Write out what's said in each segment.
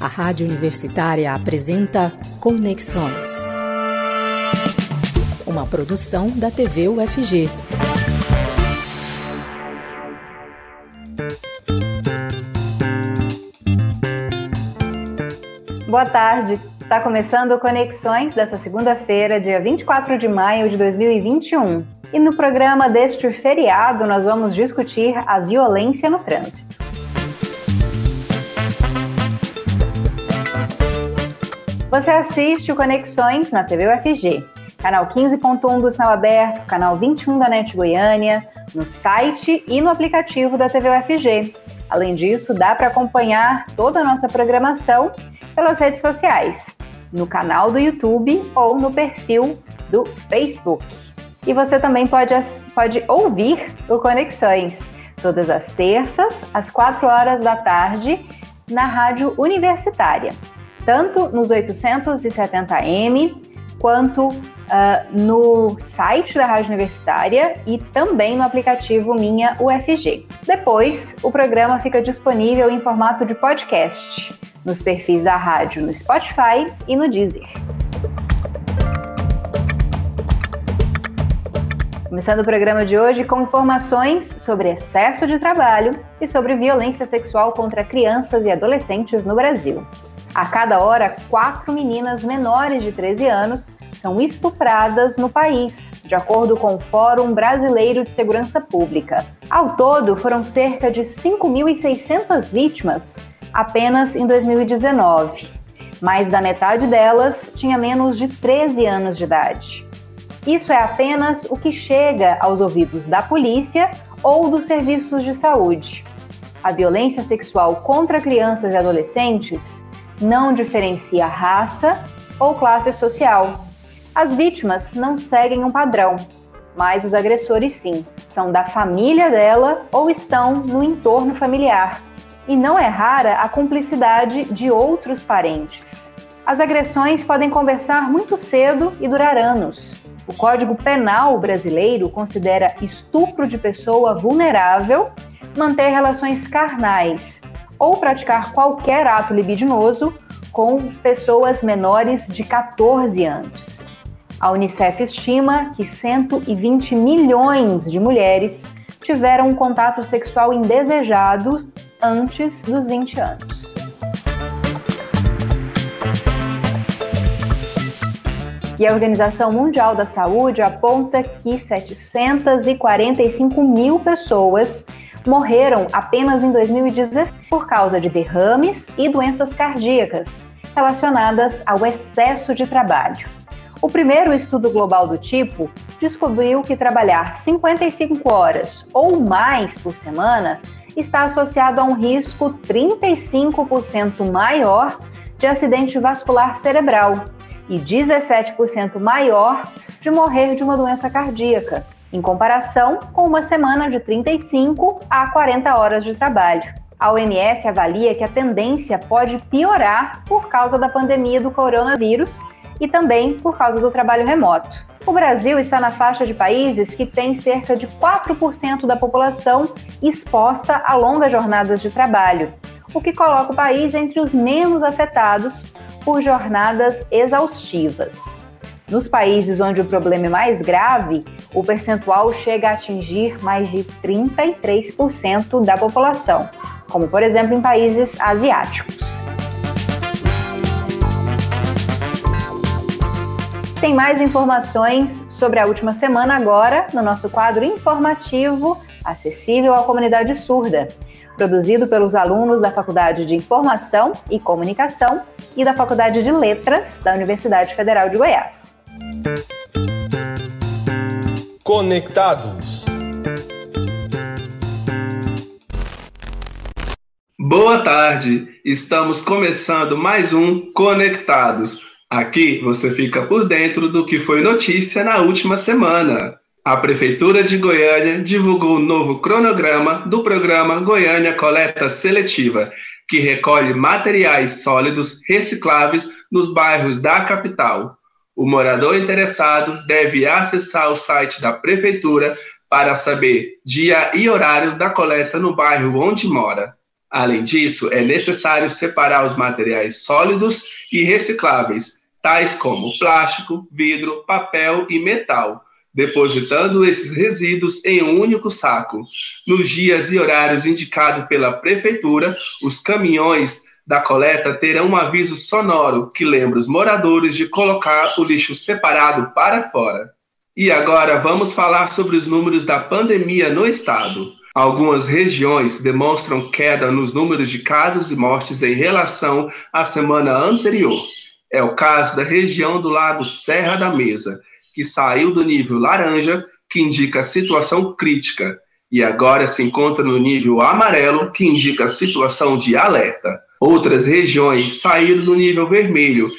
A Rádio Universitária apresenta Conexões. Uma produção da TV UFG. Boa tarde. Está começando Conexões dessa segunda-feira, dia 24 de maio de 2021. E no programa deste feriado, nós vamos discutir a violência no trânsito. Você assiste o Conexões na TV UFG, canal 15.1 do Sinal Aberto, canal 21 da NET Goiânia, no site e no aplicativo da TV UFG. Além disso, dá para acompanhar toda a nossa programação pelas redes sociais, no canal do YouTube ou no perfil do Facebook. E você também pode, pode ouvir o Conexões todas as terças, às 4 horas da tarde, na Rádio Universitária tanto nos 870M quanto uh, no site da Rádio Universitária e também no aplicativo Minha UFG. Depois, o programa fica disponível em formato de podcast nos perfis da rádio no Spotify e no Deezer. Começando o programa de hoje com informações sobre excesso de trabalho e sobre violência sexual contra crianças e adolescentes no Brasil. A cada hora, quatro meninas menores de 13 anos são estupradas no país, de acordo com o Fórum Brasileiro de Segurança Pública. Ao todo, foram cerca de 5.600 vítimas apenas em 2019. Mais da metade delas tinha menos de 13 anos de idade. Isso é apenas o que chega aos ouvidos da polícia ou dos serviços de saúde. A violência sexual contra crianças e adolescentes não diferencia raça ou classe social. As vítimas não seguem um padrão, mas os agressores sim, são da família dela ou estão no entorno familiar. E não é rara a cumplicidade de outros parentes. As agressões podem conversar muito cedo e durar anos. O Código Penal brasileiro considera estupro de pessoa vulnerável manter relações carnais, ou praticar qualquer ato libidinoso com pessoas menores de 14 anos. A Unicef estima que 120 milhões de mulheres tiveram um contato sexual indesejado antes dos 20 anos. E a Organização Mundial da Saúde aponta que 745 mil pessoas morreram apenas em 2016 por causa de derrames e doenças cardíacas relacionadas ao excesso de trabalho. O primeiro estudo global do tipo descobriu que trabalhar 55 horas ou mais por semana está associado a um risco 35% maior de acidente vascular cerebral e 17% maior de morrer de uma doença cardíaca, em comparação com uma semana de 35 a 40 horas de trabalho. A OMS avalia que a tendência pode piorar por causa da pandemia do coronavírus e também por causa do trabalho remoto. O Brasil está na faixa de países que têm cerca de 4% da população exposta a longas jornadas de trabalho, o que coloca o país entre os menos afetados por jornadas exaustivas. Nos países onde o problema é mais grave, o percentual chega a atingir mais de 33% da população, como por exemplo em países asiáticos. Tem mais informações sobre a última semana agora no nosso quadro informativo acessível à comunidade surda, produzido pelos alunos da Faculdade de Informação e Comunicação e da Faculdade de Letras da Universidade Federal de Goiás. Conectados. Boa tarde, estamos começando mais um Conectados. Aqui você fica por dentro do que foi notícia na última semana. A Prefeitura de Goiânia divulgou o novo cronograma do programa Goiânia Coleta Seletiva, que recolhe materiais sólidos recicláveis nos bairros da capital. O morador interessado deve acessar o site da prefeitura para saber dia e horário da coleta no bairro onde mora. Além disso, é necessário separar os materiais sólidos e recicláveis, tais como plástico, vidro, papel e metal, depositando esses resíduos em um único saco. Nos dias e horários indicados pela Prefeitura, os caminhões da coleta terão um aviso sonoro que lembra os moradores de colocar o lixo separado para fora. E agora vamos falar sobre os números da pandemia no estado. Algumas regiões demonstram queda nos números de casos e mortes em relação à semana anterior. É o caso da região do Lago Serra da Mesa, que saiu do nível laranja, que indica situação crítica, e agora se encontra no nível amarelo, que indica situação de alerta. Outras regiões saíram do nível vermelho,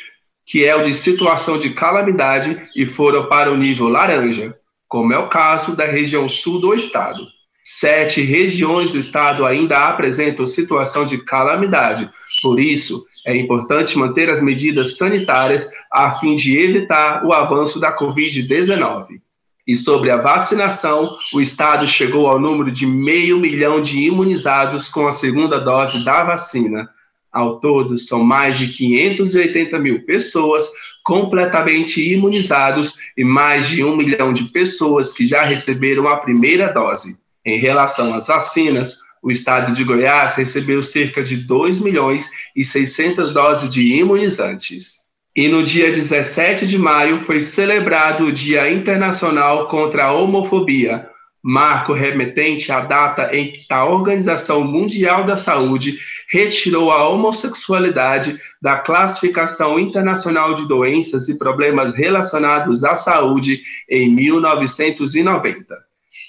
que é o de situação de calamidade, e foram para o nível laranja, como é o caso da região sul do estado. Sete regiões do estado ainda apresentam situação de calamidade. Por isso, é importante manter as medidas sanitárias a fim de evitar o avanço da Covid-19. E sobre a vacinação, o estado chegou ao número de meio milhão de imunizados com a segunda dose da vacina. Ao todo, são mais de 580 mil pessoas completamente imunizados e mais de um milhão de pessoas que já receberam a primeira dose. Em relação às vacinas, o estado de Goiás recebeu cerca de 2 milhões e 600 doses de imunizantes. E no dia 17 de maio foi celebrado o Dia Internacional contra a Homofobia, marco remetente à data em que a Organização Mundial da Saúde retirou a homossexualidade da classificação internacional de doenças e problemas relacionados à saúde em 1990.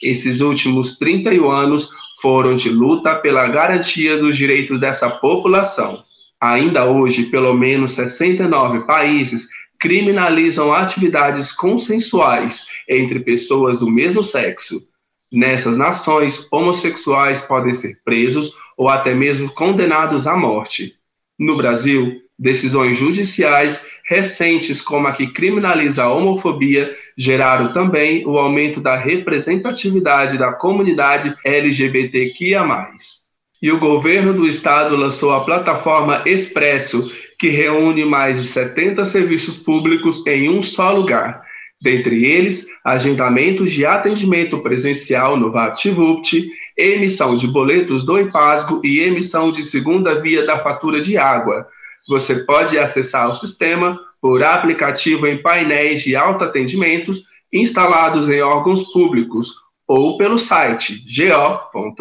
Esses últimos 31 anos foram de luta pela garantia dos direitos dessa população. Ainda hoje, pelo menos 69 países criminalizam atividades consensuais entre pessoas do mesmo sexo. Nessas nações, homossexuais podem ser presos ou até mesmo condenados à morte. No Brasil, decisões judiciais recentes, como a que criminaliza a homofobia, geraram também o aumento da representatividade da comunidade LGBTQIA. E o governo do estado lançou a plataforma Expresso, que reúne mais de 70 serviços públicos em um só lugar. Dentre eles, agendamentos de atendimento presencial no VaptVupt, emissão de boletos do IPASGO e emissão de segunda via da fatura de água. Você pode acessar o sistema por aplicativo em painéis de autoatendimentos instalados em órgãos públicos ou pelo site go.gov.br.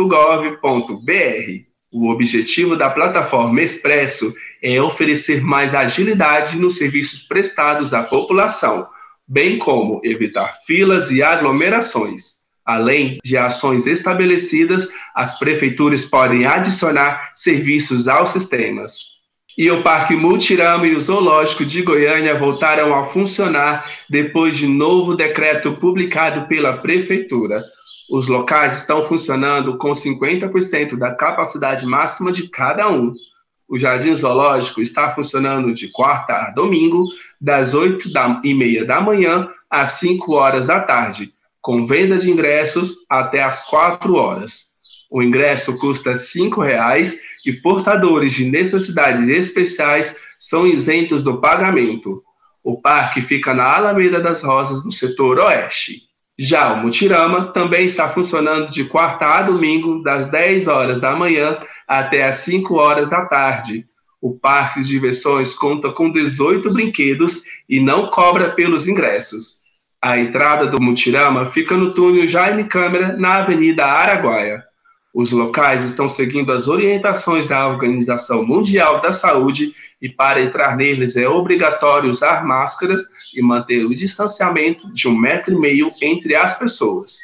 O objetivo da plataforma Expresso é oferecer mais agilidade nos serviços prestados à população, bem como evitar filas e aglomerações. Além de ações estabelecidas, as prefeituras podem adicionar serviços aos sistemas e o Parque Multirama e o Zoológico de Goiânia voltaram a funcionar depois de novo decreto publicado pela Prefeitura. Os locais estão funcionando com 50% da capacidade máxima de cada um. O Jardim Zoológico está funcionando de quarta a domingo, das 8 e meia da manhã às 5 horas da tarde, com venda de ingressos até às 4 horas. O ingresso custa R$ 5,00 e portadores de necessidades especiais são isentos do pagamento. O parque fica na Alameda das Rosas, no setor oeste. Já o Mutirama também está funcionando de quarta a domingo, das 10 horas da manhã até as 5 horas da tarde. O parque de diversões conta com 18 brinquedos e não cobra pelos ingressos. A entrada do Mutirama fica no túnel Jaime Câmara, na Avenida Araguaia. Os locais estão seguindo as orientações da Organização Mundial da Saúde e para entrar neles é obrigatório usar máscaras e manter o distanciamento de um metro e meio entre as pessoas.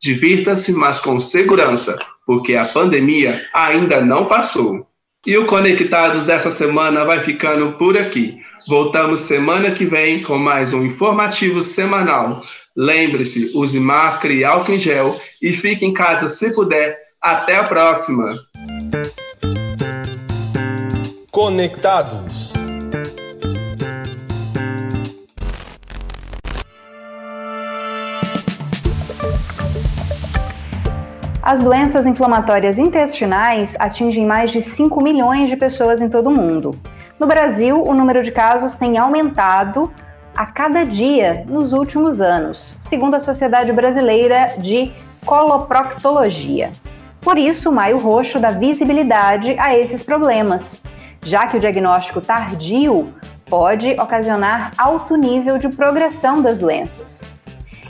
Divirta-se, mas com segurança, porque a pandemia ainda não passou. E o Conectados dessa semana vai ficando por aqui. Voltamos semana que vem com mais um informativo semanal. Lembre-se, use máscara e álcool em gel e fique em casa se puder até a próxima. Conectados. As doenças inflamatórias intestinais atingem mais de 5 milhões de pessoas em todo o mundo. No Brasil, o número de casos tem aumentado a cada dia nos últimos anos, segundo a Sociedade Brasileira de Coloproctologia. Por isso, o Maio Roxo dá visibilidade a esses problemas, já que o diagnóstico tardio pode ocasionar alto nível de progressão das doenças.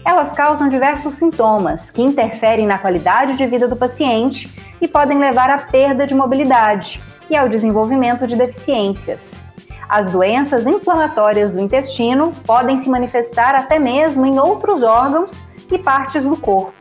Elas causam diversos sintomas que interferem na qualidade de vida do paciente e podem levar à perda de mobilidade e ao desenvolvimento de deficiências. As doenças inflamatórias do intestino podem se manifestar até mesmo em outros órgãos e partes do corpo.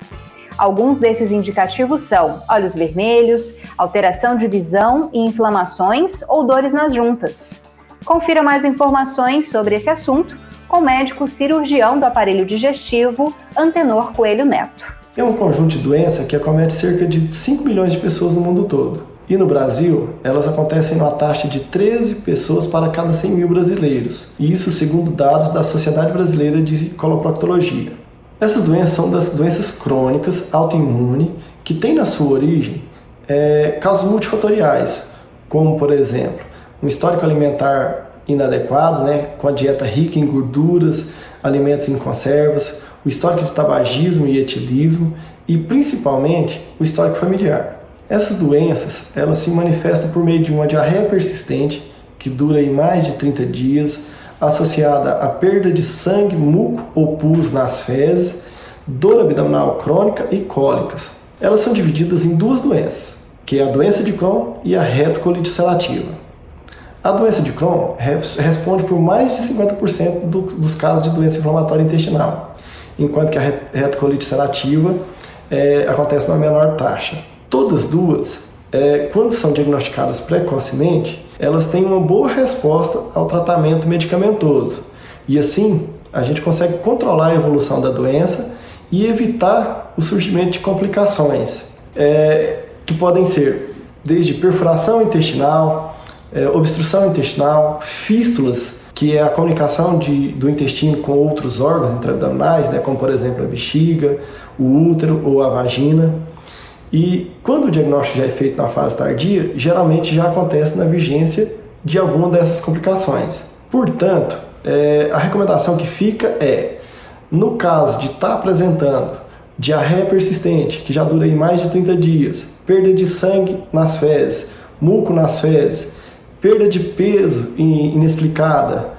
Alguns desses indicativos são olhos vermelhos, alteração de visão e inflamações ou dores nas juntas. Confira mais informações sobre esse assunto com o médico cirurgião do aparelho digestivo Antenor Coelho Neto. É um conjunto de doenças que acomete cerca de 5 milhões de pessoas no mundo todo. E no Brasil, elas acontecem numa taxa de 13 pessoas para cada 100 mil brasileiros. E isso segundo dados da Sociedade Brasileira de Coloproctologia. Essas doenças são das doenças crônicas autoimunes que têm na sua origem é, causas multifatoriais, como por exemplo, um histórico alimentar inadequado, né, com a dieta rica em gorduras, alimentos em conservas, o histórico de tabagismo e etilismo e principalmente o histórico familiar. Essas doenças, elas se manifestam por meio de uma diarreia persistente que dura em mais de 30 dias, associada à perda de sangue, muco ou pus nas fezes, dor abdominal crônica e cólicas. Elas são divididas em duas doenças, que é a doença de Crohn e a retocolite ulcerativa. A doença de Crohn responde por mais de 50% do, dos casos de doença inflamatória intestinal, enquanto que a retocolite ulcerativa é, acontece numa menor taxa. Todas duas, é, quando são diagnosticadas precocemente, elas têm uma boa resposta ao tratamento medicamentoso. E assim, a gente consegue controlar a evolução da doença e evitar o surgimento de complicações, é, que podem ser desde perfuração intestinal, é, obstrução intestinal, fístulas, que é a comunicação de, do intestino com outros órgãos intraabdominais, né, como por exemplo a bexiga, o útero ou a vagina. E quando o diagnóstico já é feito na fase tardia, geralmente já acontece na vigência de alguma dessas complicações. Portanto, é, a recomendação que fica é, no caso de estar tá apresentando diarreia persistente, que já dura mais de 30 dias, perda de sangue nas fezes, muco nas fezes, perda de peso inexplicada,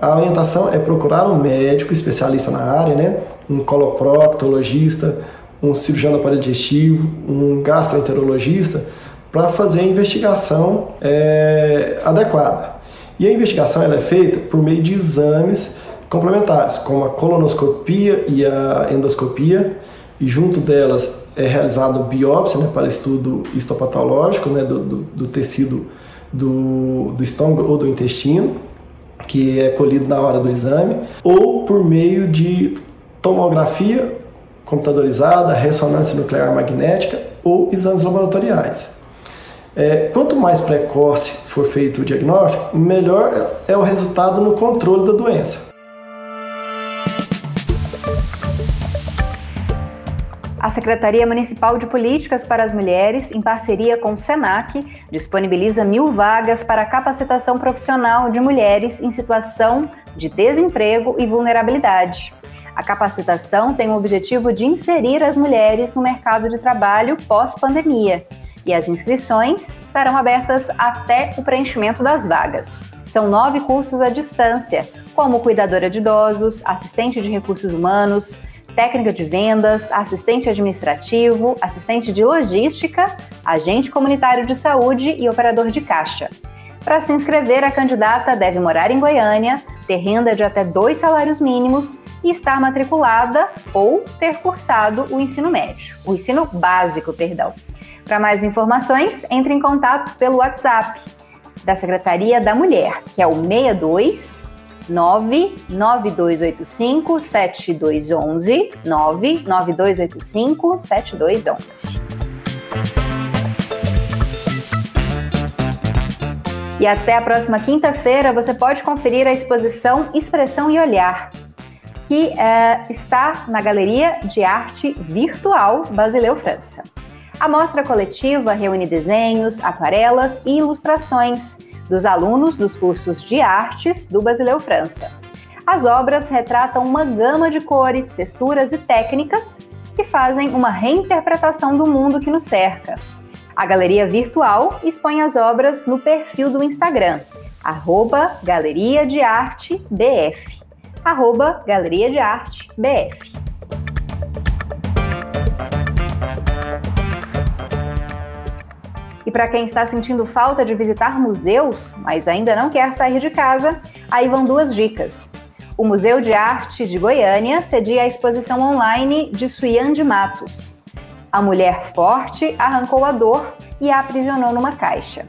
a orientação é procurar um médico especialista na área, né? um coloproctologista, um cirurgião do aparelho digestivo, um gastroenterologista, para fazer a investigação é, adequada. E a investigação ela é feita por meio de exames complementares, como a colonoscopia e a endoscopia, e junto delas é realizado biópsia né, para estudo histopatológico né, do, do, do tecido do, do estômago ou do intestino, que é colhido na hora do exame, ou por meio de tomografia computadorizada, ressonância nuclear magnética ou exames laboratoriais. É, quanto mais precoce for feito o diagnóstico, melhor é o resultado no controle da doença. A Secretaria Municipal de Políticas para as Mulheres, em parceria com o SENAC, disponibiliza mil vagas para capacitação profissional de mulheres em situação de desemprego e vulnerabilidade. A capacitação tem o objetivo de inserir as mulheres no mercado de trabalho pós-pandemia e as inscrições estarão abertas até o preenchimento das vagas. São nove cursos à distância, como cuidadora de idosos, assistente de recursos humanos, técnica de vendas, assistente administrativo, assistente de logística, agente comunitário de saúde e operador de caixa. Para se inscrever, a candidata deve morar em Goiânia, ter renda de até dois salários mínimos e estar matriculada ou ter cursado o ensino médio, o ensino básico, perdão. Para mais informações, entre em contato pelo WhatsApp da Secretaria da Mulher, que é o 62 99285 7211 99285 7211. E até a próxima quinta-feira você pode conferir a exposição Expressão e Olhar, que é, está na Galeria de Arte Virtual Basileu França. A mostra coletiva reúne desenhos, aquarelas e ilustrações dos alunos dos cursos de artes do Basileu França. As obras retratam uma gama de cores, texturas e técnicas que fazem uma reinterpretação do mundo que nos cerca. A galeria virtual expõe as obras no perfil do Instagram, arroba Galeria de Arte BF. Arroba Galeria de Arte BF. E para quem está sentindo falta de visitar museus, mas ainda não quer sair de casa, aí vão duas dicas. O Museu de Arte de Goiânia cedia a exposição online de Suyan de Matos. A mulher forte arrancou a dor e a aprisionou numa caixa.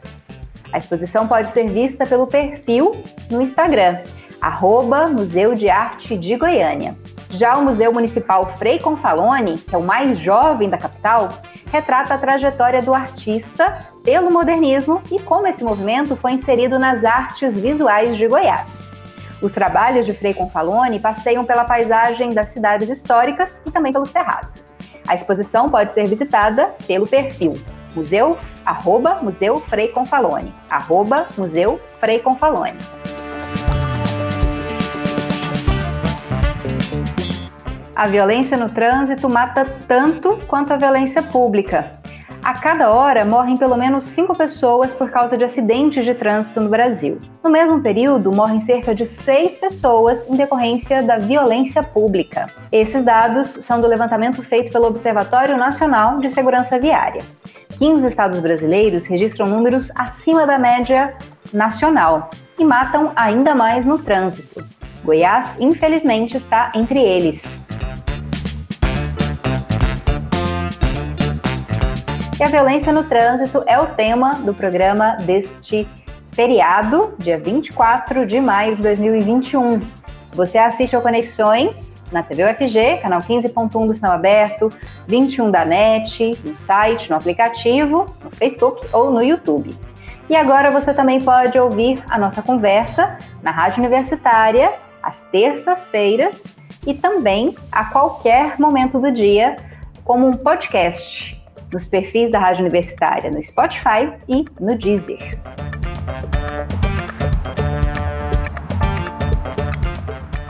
A exposição pode ser vista pelo perfil no Instagram, arroba Museu de Arte de Goiânia. Já o Museu Municipal Frei Confalone, que é o mais jovem da capital, retrata a trajetória do artista pelo modernismo e como esse movimento foi inserido nas artes visuais de Goiás. Os trabalhos de Frei Confalone passeiam pela paisagem das cidades históricas e também pelo Cerrado. A exposição pode ser visitada pelo perfil museu, arroba, Museu Frei Confalone, arroba, Museu Frei Confalone. A violência no trânsito mata tanto quanto a violência pública. A cada hora morrem pelo menos cinco pessoas por causa de acidentes de trânsito no Brasil. No mesmo período, morrem cerca de seis pessoas em decorrência da violência pública. Esses dados são do levantamento feito pelo Observatório Nacional de Segurança Viária. 15 estados brasileiros registram números acima da média nacional e matam ainda mais no trânsito. Goiás, infelizmente, está entre eles. E a violência no trânsito é o tema do programa deste feriado, dia 24 de maio de 2021. Você assiste ao Conexões na TV UFG, canal 15.1 do Sinal Aberto, 21 da NET, no site, no aplicativo, no Facebook ou no YouTube. E agora você também pode ouvir a nossa conversa na Rádio Universitária, às terças-feiras e também a qualquer momento do dia, como um podcast nos perfis da Rádio Universitária no Spotify e no Deezer.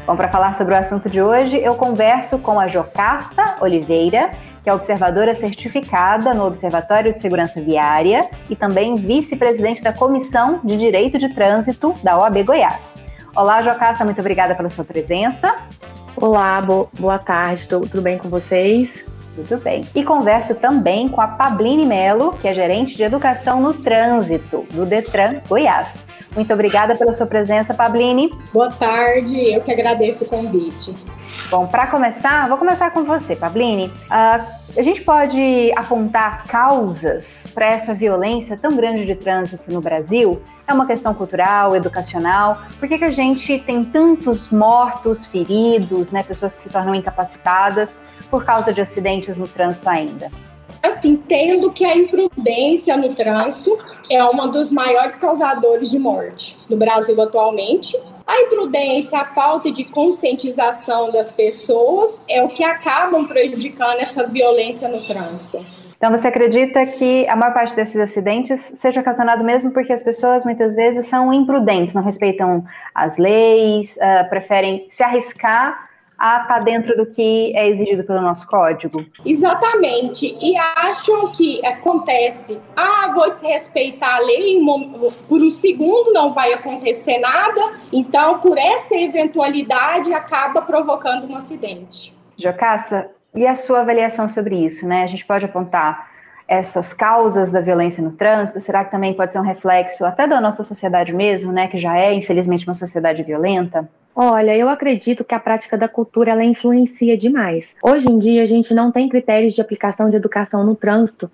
Bom, para falar sobre o assunto de hoje, eu converso com a Jocasta Oliveira, que é observadora certificada no Observatório de Segurança Viária e também vice-presidente da Comissão de Direito de Trânsito da OAB Goiás. Olá, Jocasta, muito obrigada pela sua presença. Olá, bo boa tarde, tudo bem com vocês? Tudo bem. E converso também com a Pabline Melo, que é gerente de educação no trânsito do Detran Goiás. Muito obrigada pela sua presença, Pabline. Boa tarde, eu que agradeço o convite. Bom, para começar, vou começar com você, Pabline. Uh, a gente pode apontar causas para essa violência tão grande de trânsito no Brasil? É uma questão cultural, educacional? Por que, que a gente tem tantos mortos, feridos, né, pessoas que se tornam incapacitadas por causa de acidentes no trânsito ainda? Assim, entendo que a imprudência no trânsito é um dos maiores causadores de morte no Brasil atualmente. A imprudência, a falta de conscientização das pessoas é o que acabam prejudicando essa violência no trânsito. Então, você acredita que a maior parte desses acidentes seja ocasionado mesmo porque as pessoas muitas vezes são imprudentes, não respeitam as leis, uh, preferem se arriscar a estar tá dentro do que é exigido pelo nosso código. Exatamente. E acham que acontece, ah, vou desrespeitar a lei, por um segundo não vai acontecer nada, então por essa eventualidade acaba provocando um acidente. Jocasta, e a sua avaliação sobre isso, né? A gente pode apontar essas causas da violência no trânsito? Será que também pode ser um reflexo até da nossa sociedade mesmo, né? Que já é, infelizmente, uma sociedade violenta? Olha, eu acredito que a prática da cultura ela influencia demais. Hoje em dia a gente não tem critérios de aplicação de educação no trânsito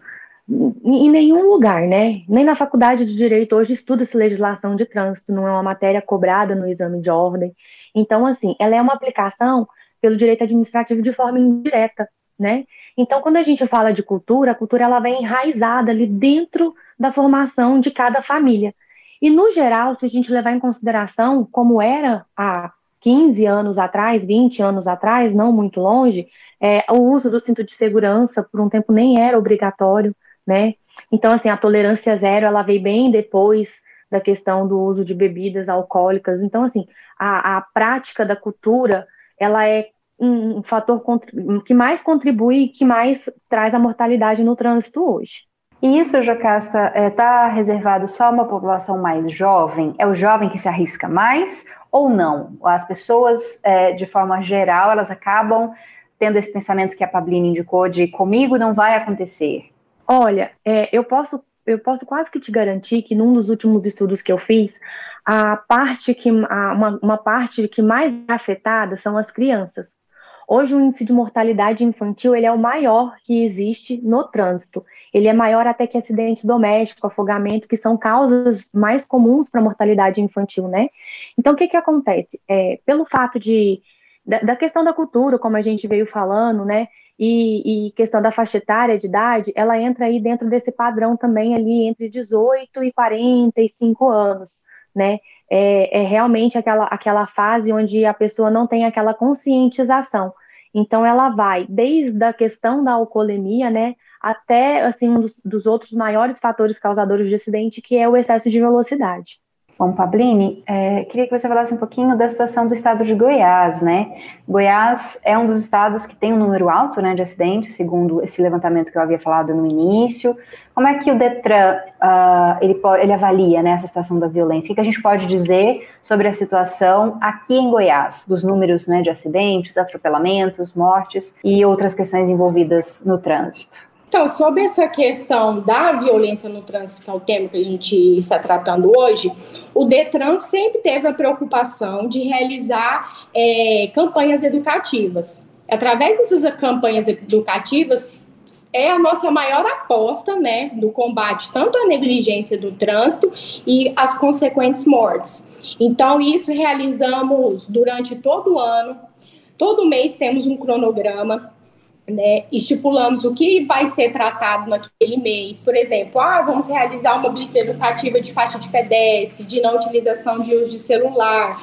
em nenhum lugar, né? Nem na faculdade de direito hoje estuda-se legislação de trânsito, não é uma matéria cobrada no exame de ordem. Então, assim, ela é uma aplicação pelo direito administrativo de forma indireta, né? Então, quando a gente fala de cultura, a cultura ela vem enraizada ali dentro da formação de cada família. E, no geral, se a gente levar em consideração como era há 15 anos atrás, 20 anos atrás, não muito longe, É, o uso do cinto de segurança, por um tempo, nem era obrigatório, né? Então, assim, a tolerância zero, ela veio bem depois da questão do uso de bebidas alcoólicas. Então, assim, a, a prática da cultura, ela é um fator que mais contribui, que mais traz a mortalidade no trânsito hoje. E isso, Jocasta, está é, tá reservado só a uma população mais jovem? É o jovem que se arrisca mais ou não? As pessoas, é, de forma geral, elas acabam tendo esse pensamento que a Pablina indicou de comigo não vai acontecer? Olha, é, eu posso eu posso quase que te garantir que num dos últimos estudos que eu fiz, a parte que a, uma, uma parte que mais é afetada são as crianças. Hoje o índice de mortalidade infantil ele é o maior que existe no trânsito. Ele é maior até que acidente doméstico, afogamento, que são causas mais comuns para mortalidade infantil, né? Então o que que acontece? É, pelo fato de da, da questão da cultura, como a gente veio falando, né? E, e, questão da faixa etária de idade, ela entra aí dentro desse padrão também ali entre 18 e 45 anos, né? É, é, realmente aquela, aquela fase onde a pessoa não tem aquela conscientização. Então ela vai desde a questão da alcoolemia, né, até assim um dos, dos outros maiores fatores causadores de acidente, que é o excesso de velocidade. Bom, Pablini, é, queria que você falasse um pouquinho da situação do estado de Goiás, né? Goiás é um dos estados que tem um número alto né, de acidentes, segundo esse levantamento que eu havia falado no início. Como é que o Detran uh, ele, ele avalia né, essa situação da violência? O que, a gente pode dizer sobre a situação aqui em Goiás, dos números né, de acidentes, atropelamentos, mortes e outras questões envolvidas no trânsito? Então, sobre essa questão da violência no trânsito, que é o tema que a gente está tratando hoje, o Detran sempre teve a preocupação de realizar é, campanhas educativas. Através dessas campanhas educativas, é a nossa maior aposta, né, no combate tanto à negligência do trânsito e as consequentes mortes. Então, isso realizamos durante todo o ano. Todo mês temos um cronograma né, estipulamos o que vai ser tratado naquele mês. Por exemplo, ah, vamos realizar uma blitz educativa de faixa de pedestre, de não utilização de uso de celular,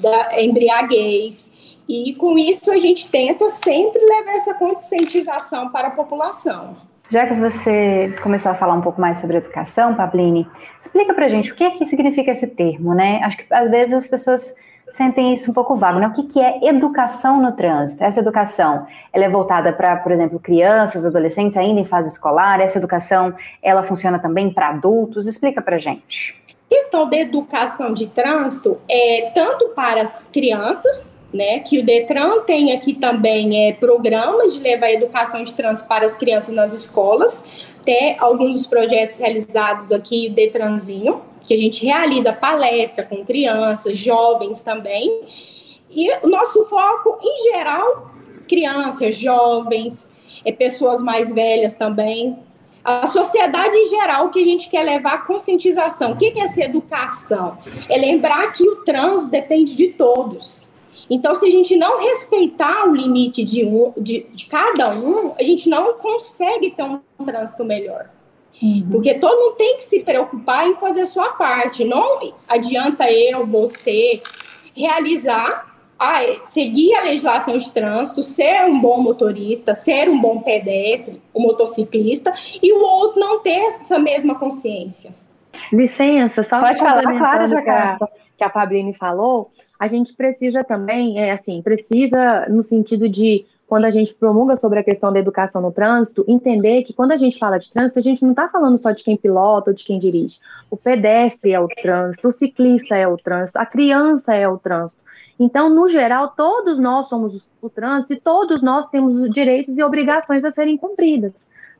da embriaguez. E com isso a gente tenta sempre levar essa conscientização para a população. Já que você começou a falar um pouco mais sobre educação, Pablini, explica pra gente o que é que significa esse termo, né? Acho que às vezes as pessoas sentem isso um pouco vago, né? O que, que é educação no trânsito? Essa educação, ela é voltada para, por exemplo, crianças, adolescentes ainda em fase escolar? Essa educação, ela funciona também para adultos? Explica para gente. Questão da educação de trânsito é tanto para as crianças, né, que o Detran tem aqui também é, programas de levar a educação de trânsito para as crianças nas escolas, até alguns dos projetos realizados aqui, o Detranzinho, que a gente realiza palestra com crianças, jovens também. E o nosso foco, em geral, crianças, jovens, é, pessoas mais velhas também. A sociedade em geral, que a gente quer levar a conscientização. O que é essa educação? É lembrar que o trânsito depende de todos. Então, se a gente não respeitar o limite de, um, de, de cada um, a gente não consegue ter um trânsito melhor. Uhum. Porque todo mundo tem que se preocupar em fazer a sua parte. Não adianta eu, você, realizar, ah, seguir a legislação de trânsito, ser um bom motorista, ser um bom pedestre, um motociclista, e o outro não ter essa mesma consciência. Licença, só Pode falar, claro, que a, que a Fabrini falou, a gente precisa também, é assim, precisa no sentido de quando a gente promulga sobre a questão da educação no trânsito, entender que quando a gente fala de trânsito, a gente não está falando só de quem pilota ou de quem dirige. O pedestre é o trânsito, o ciclista é o trânsito, a criança é o trânsito. Então, no geral, todos nós somos o trânsito e todos nós temos direitos e obrigações a serem cumpridas.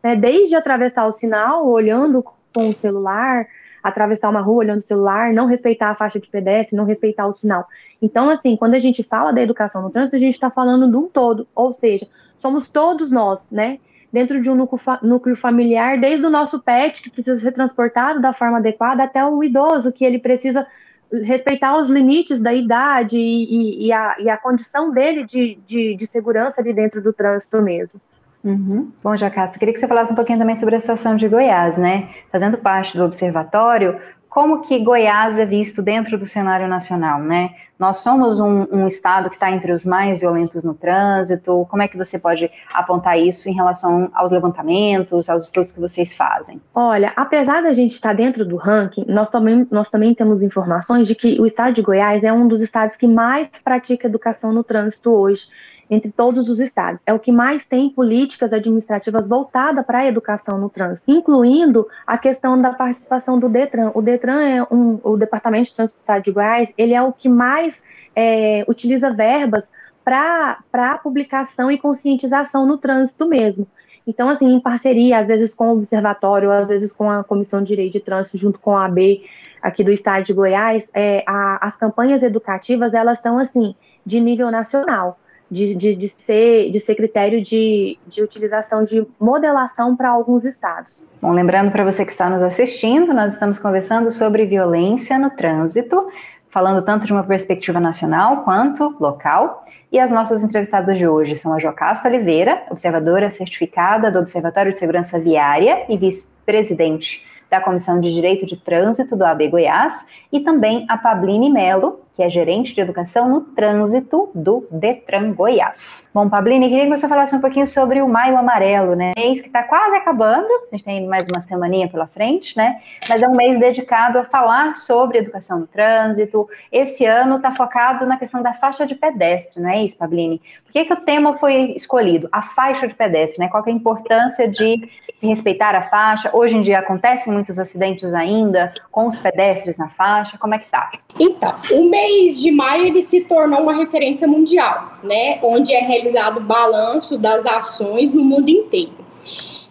Né? Desde atravessar o sinal, olhando com o celular, atravessar uma rua olhando o celular, não respeitar a faixa de pedestre, não respeitar o sinal. Então, assim, quando a gente fala da educação no trânsito, a gente está falando de um todo, ou seja, somos todos nós, né? Dentro de um núcleo, fa núcleo familiar, desde o nosso pet, que precisa ser transportado da forma adequada, até o idoso, que ele precisa respeitar os limites da idade e, e, e, a, e a, condição dele de, de, de segurança ali dentro do trânsito mesmo. Uhum. Bom, Jacasta, queria que você falasse um pouquinho também sobre a situação de Goiás, né? Fazendo parte do observatório, como que Goiás é visto dentro do cenário nacional, né? Nós somos um, um estado que está entre os mais violentos no trânsito. Como é que você pode apontar isso em relação aos levantamentos, aos estudos que vocês fazem? Olha, apesar da gente estar dentro do ranking, nós também, nós também temos informações de que o estado de Goiás é um dos estados que mais pratica educação no trânsito hoje entre todos os estados. É o que mais tem políticas administrativas voltadas para a educação no trânsito, incluindo a questão da participação do DETRAN. O DETRAN é um, o Departamento de Trânsito do Estado de Goiás, ele é o que mais é, utiliza verbas para publicação e conscientização no trânsito mesmo. Então, assim, em parceria, às vezes com o Observatório, às vezes com a Comissão de Direito de Trânsito, junto com a AB aqui do Estado de Goiás, é, a, as campanhas educativas, elas estão, assim, de nível nacional de, de, de, ser, de ser critério de, de utilização de modelação para alguns estados. Bom, lembrando para você que está nos assistindo, nós estamos conversando sobre violência no trânsito, falando tanto de uma perspectiva nacional quanto local. E as nossas entrevistadas de hoje são a Jocasta Oliveira, observadora certificada do Observatório de Segurança Viária e vice-presidente da Comissão de Direito de Trânsito do AB Goiás, e também a Pabline Melo, que é gerente de educação no trânsito do Detran Goiás. Bom, Pabline, queria que você falasse um pouquinho sobre o Maio Amarelo, né? Mês que está quase acabando, a gente tem mais uma semaninha pela frente, né? Mas é um mês dedicado a falar sobre educação no trânsito. Esse ano está focado na questão da faixa de pedestre, não é isso, Pabline? Por que, que o tema foi escolhido? A faixa de pedestre, né? Qual é a importância de se respeitar a faixa? Hoje em dia acontecem muitos acidentes ainda com os pedestres na faixa. Como é que tá? Então, o mês mês de maio ele se tornou uma referência mundial, né, onde é realizado balanço das ações no mundo inteiro.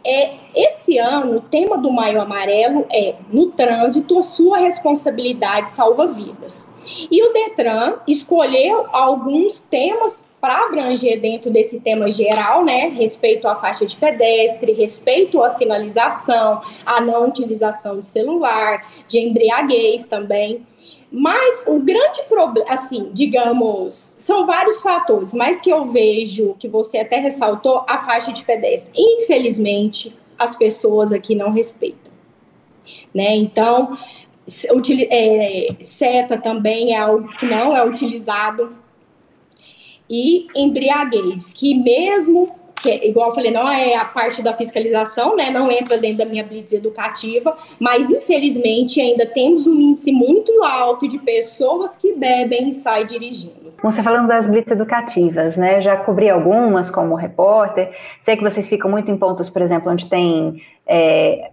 É, esse ano, o tema do Maio Amarelo é No trânsito, sua responsabilidade salva vidas. E o Detran escolheu alguns temas para abranger dentro desse tema geral, né, respeito à faixa de pedestre, respeito à sinalização, à não utilização de celular, de embriaguez também. Mas o grande problema, assim, digamos, são vários fatores, mas que eu vejo, que você até ressaltou, a faixa de pedestre. Infelizmente, as pessoas aqui não respeitam. Né? Então, é, seta também é algo que não é utilizado. E embriaguez, que mesmo que é, igual eu falei, não é a parte da fiscalização, né? Não entra dentro da minha blitz educativa, mas infelizmente ainda temos um índice muito alto de pessoas que bebem e saem dirigindo. Você falando das blitz educativas, né? Já cobri algumas como repórter. Sei que vocês ficam muito em pontos, por exemplo, onde tem é,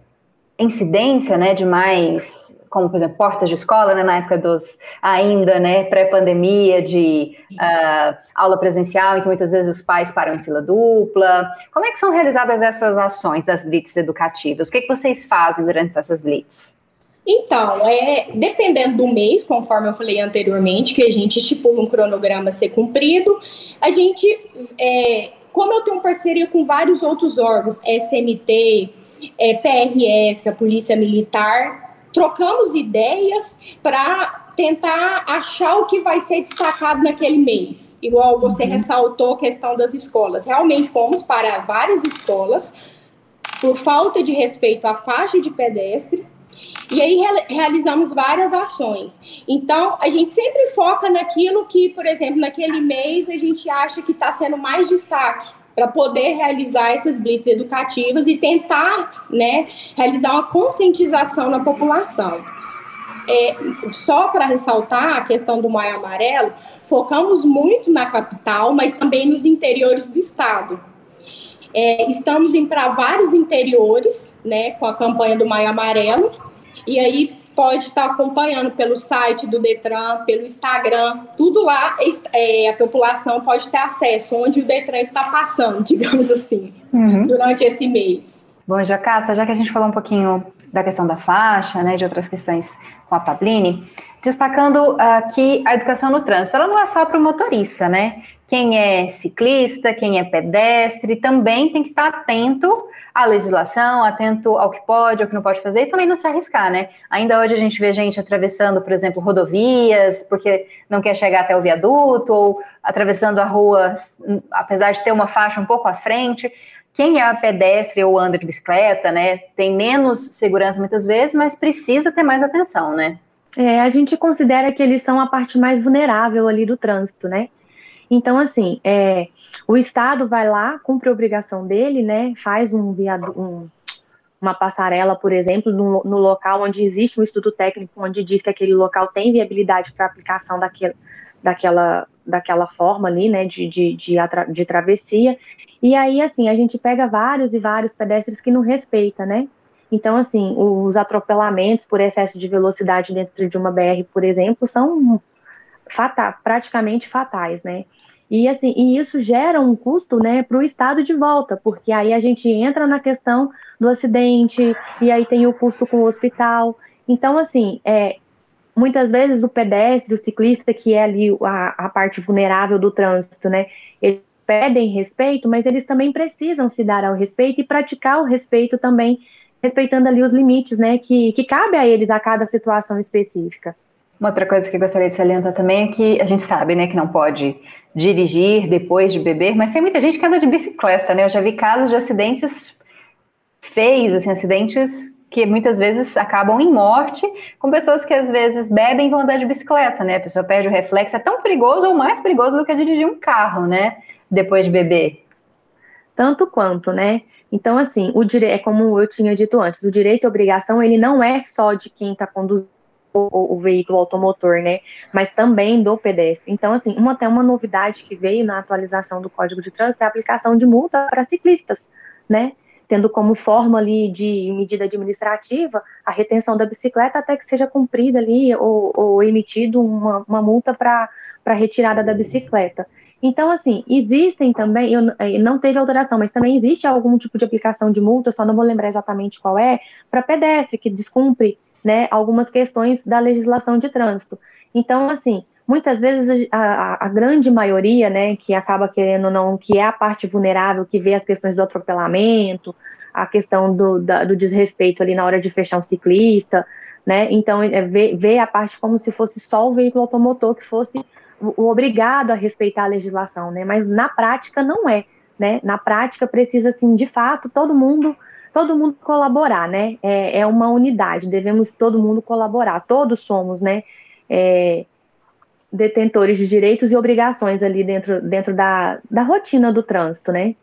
incidência, né, de mais como por exemplo portas de escola, né, na época dos ainda, né, pré-pandemia de uh, aula presencial, em que muitas vezes os pais param em fila dupla. Como é que são realizadas essas ações das blitz educativas? O que, é que vocês fazem durante essas blitz? Então, é, dependendo do mês, conforme eu falei anteriormente, que a gente estipula um cronograma ser cumprido, a gente, é, como eu tenho parceria com vários outros órgãos, SMT, é, PRF, a Polícia Militar, trocamos ideias para tentar achar o que vai ser destacado naquele mês. Igual você uhum. ressaltou a questão das escolas. Realmente fomos para várias escolas por falta de respeito à faixa de pedestre. E aí realizamos várias ações. Então, a gente sempre foca naquilo que, por exemplo, naquele mês a gente acha que está sendo mais destaque para poder realizar essas blitz educativas e tentar né, realizar uma conscientização na população. É, só para ressaltar a questão do Maio Amarelo, focamos muito na capital, mas também nos interiores do estado. É, estamos em para vários interiores, né, com a campanha do Maio Amarelo, e aí pode estar acompanhando pelo site do Detran, pelo Instagram, tudo lá é, a população pode ter acesso, onde o Detran está passando, digamos assim, uhum. durante esse mês. Bom, Jacata, já que a gente falou um pouquinho da questão da faixa, né, de outras questões com a Pabline, destacando aqui a educação no trânsito, ela não é só para o motorista, né? Quem é ciclista, quem é pedestre, também tem que estar atento à legislação, atento ao que pode, ao que não pode fazer e também não se arriscar, né? Ainda hoje a gente vê gente atravessando, por exemplo, rodovias, porque não quer chegar até o viaduto, ou atravessando a rua, apesar de ter uma faixa um pouco à frente. quem é pedestre ou anda de bicicleta, né, tem menos segurança muitas vezes, mas precisa ter mais atenção, né? É, a gente considera que eles são a parte mais vulnerável ali do trânsito, né? Então, assim, é, o Estado vai lá, cumpre a obrigação dele, né? Faz um, um uma passarela, por exemplo, no, no, local onde existe um estudo técnico, onde diz que aquele local tem viabilidade para aplicação daquele, daquela, daquela forma ali, né, de, de, de, de, travessia. E aí, assim, a gente pega vários e vários pedestres que não respeita, né? Então, assim, os atropelamentos por excesso de velocidade dentro de uma BR, por exemplo, são praticamente fatais, né? E assim, e isso gera um custo, né, para o Estado de volta, porque aí a gente entra na questão do acidente e aí tem o custo com o hospital. Então, assim, é, muitas vezes o pedestre, o ciclista, que é ali a, a parte vulnerável do trânsito, né, eles pedem respeito, mas eles também precisam se dar ao respeito e praticar o respeito também, respeitando ali os limites, né, que, que cabe a eles a cada situação específica. Uma outra coisa que gostaria de salientar também é que a gente sabe, né, que não pode dirigir depois de beber, mas tem muita gente que anda de bicicleta, né? Eu já vi casos de acidentes feios, assim, acidentes que muitas vezes acabam em morte, com pessoas que às vezes bebem e vão andar de bicicleta, né? A pessoa perde o reflexo, é tão perigoso ou mais perigoso do que dirigir um carro, né? Depois de beber. Tanto quanto, né? Então, assim, o dire... é como eu tinha dito antes, o direito e obrigação, ele não é só de quem está conduzindo o, o, veículo automotor, né? Mas também do pedestre. Então, assim, uma, até uma novidade que veio na atualização do Código de Trânsito é a aplicação de multa para ciclistas, né? Tendo como forma ali de medida administrativa a retenção da bicicleta até que seja cumprida ali ou, ou emitido uma, uma multa para retirada da bicicleta. Então, assim, existem também, eu, não teve alteração, mas também existe algum tipo de aplicação de multa, só não vou lembrar exatamente qual é, para pedestre que descumpre né, algumas questões da legislação de trânsito. Então, assim, muitas vezes a, a, grande maioria, né, que acaba querendo não, que é a parte vulnerável, que vê as questões do atropelamento, a questão do, da, do desrespeito ali na hora de fechar um ciclista, né, então é, vê, vê a parte como se fosse só o veículo automotor que fosse o, o obrigado a respeitar a legislação, né, mas na prática não é, né, na prática precisa, assim, de fato, todo mundo todo mundo colaborar, né? É, é, uma unidade, devemos todo mundo colaborar, todos somos, né? É, detentores de direitos e obrigações ali dentro, dentro da, da rotina do trânsito, né?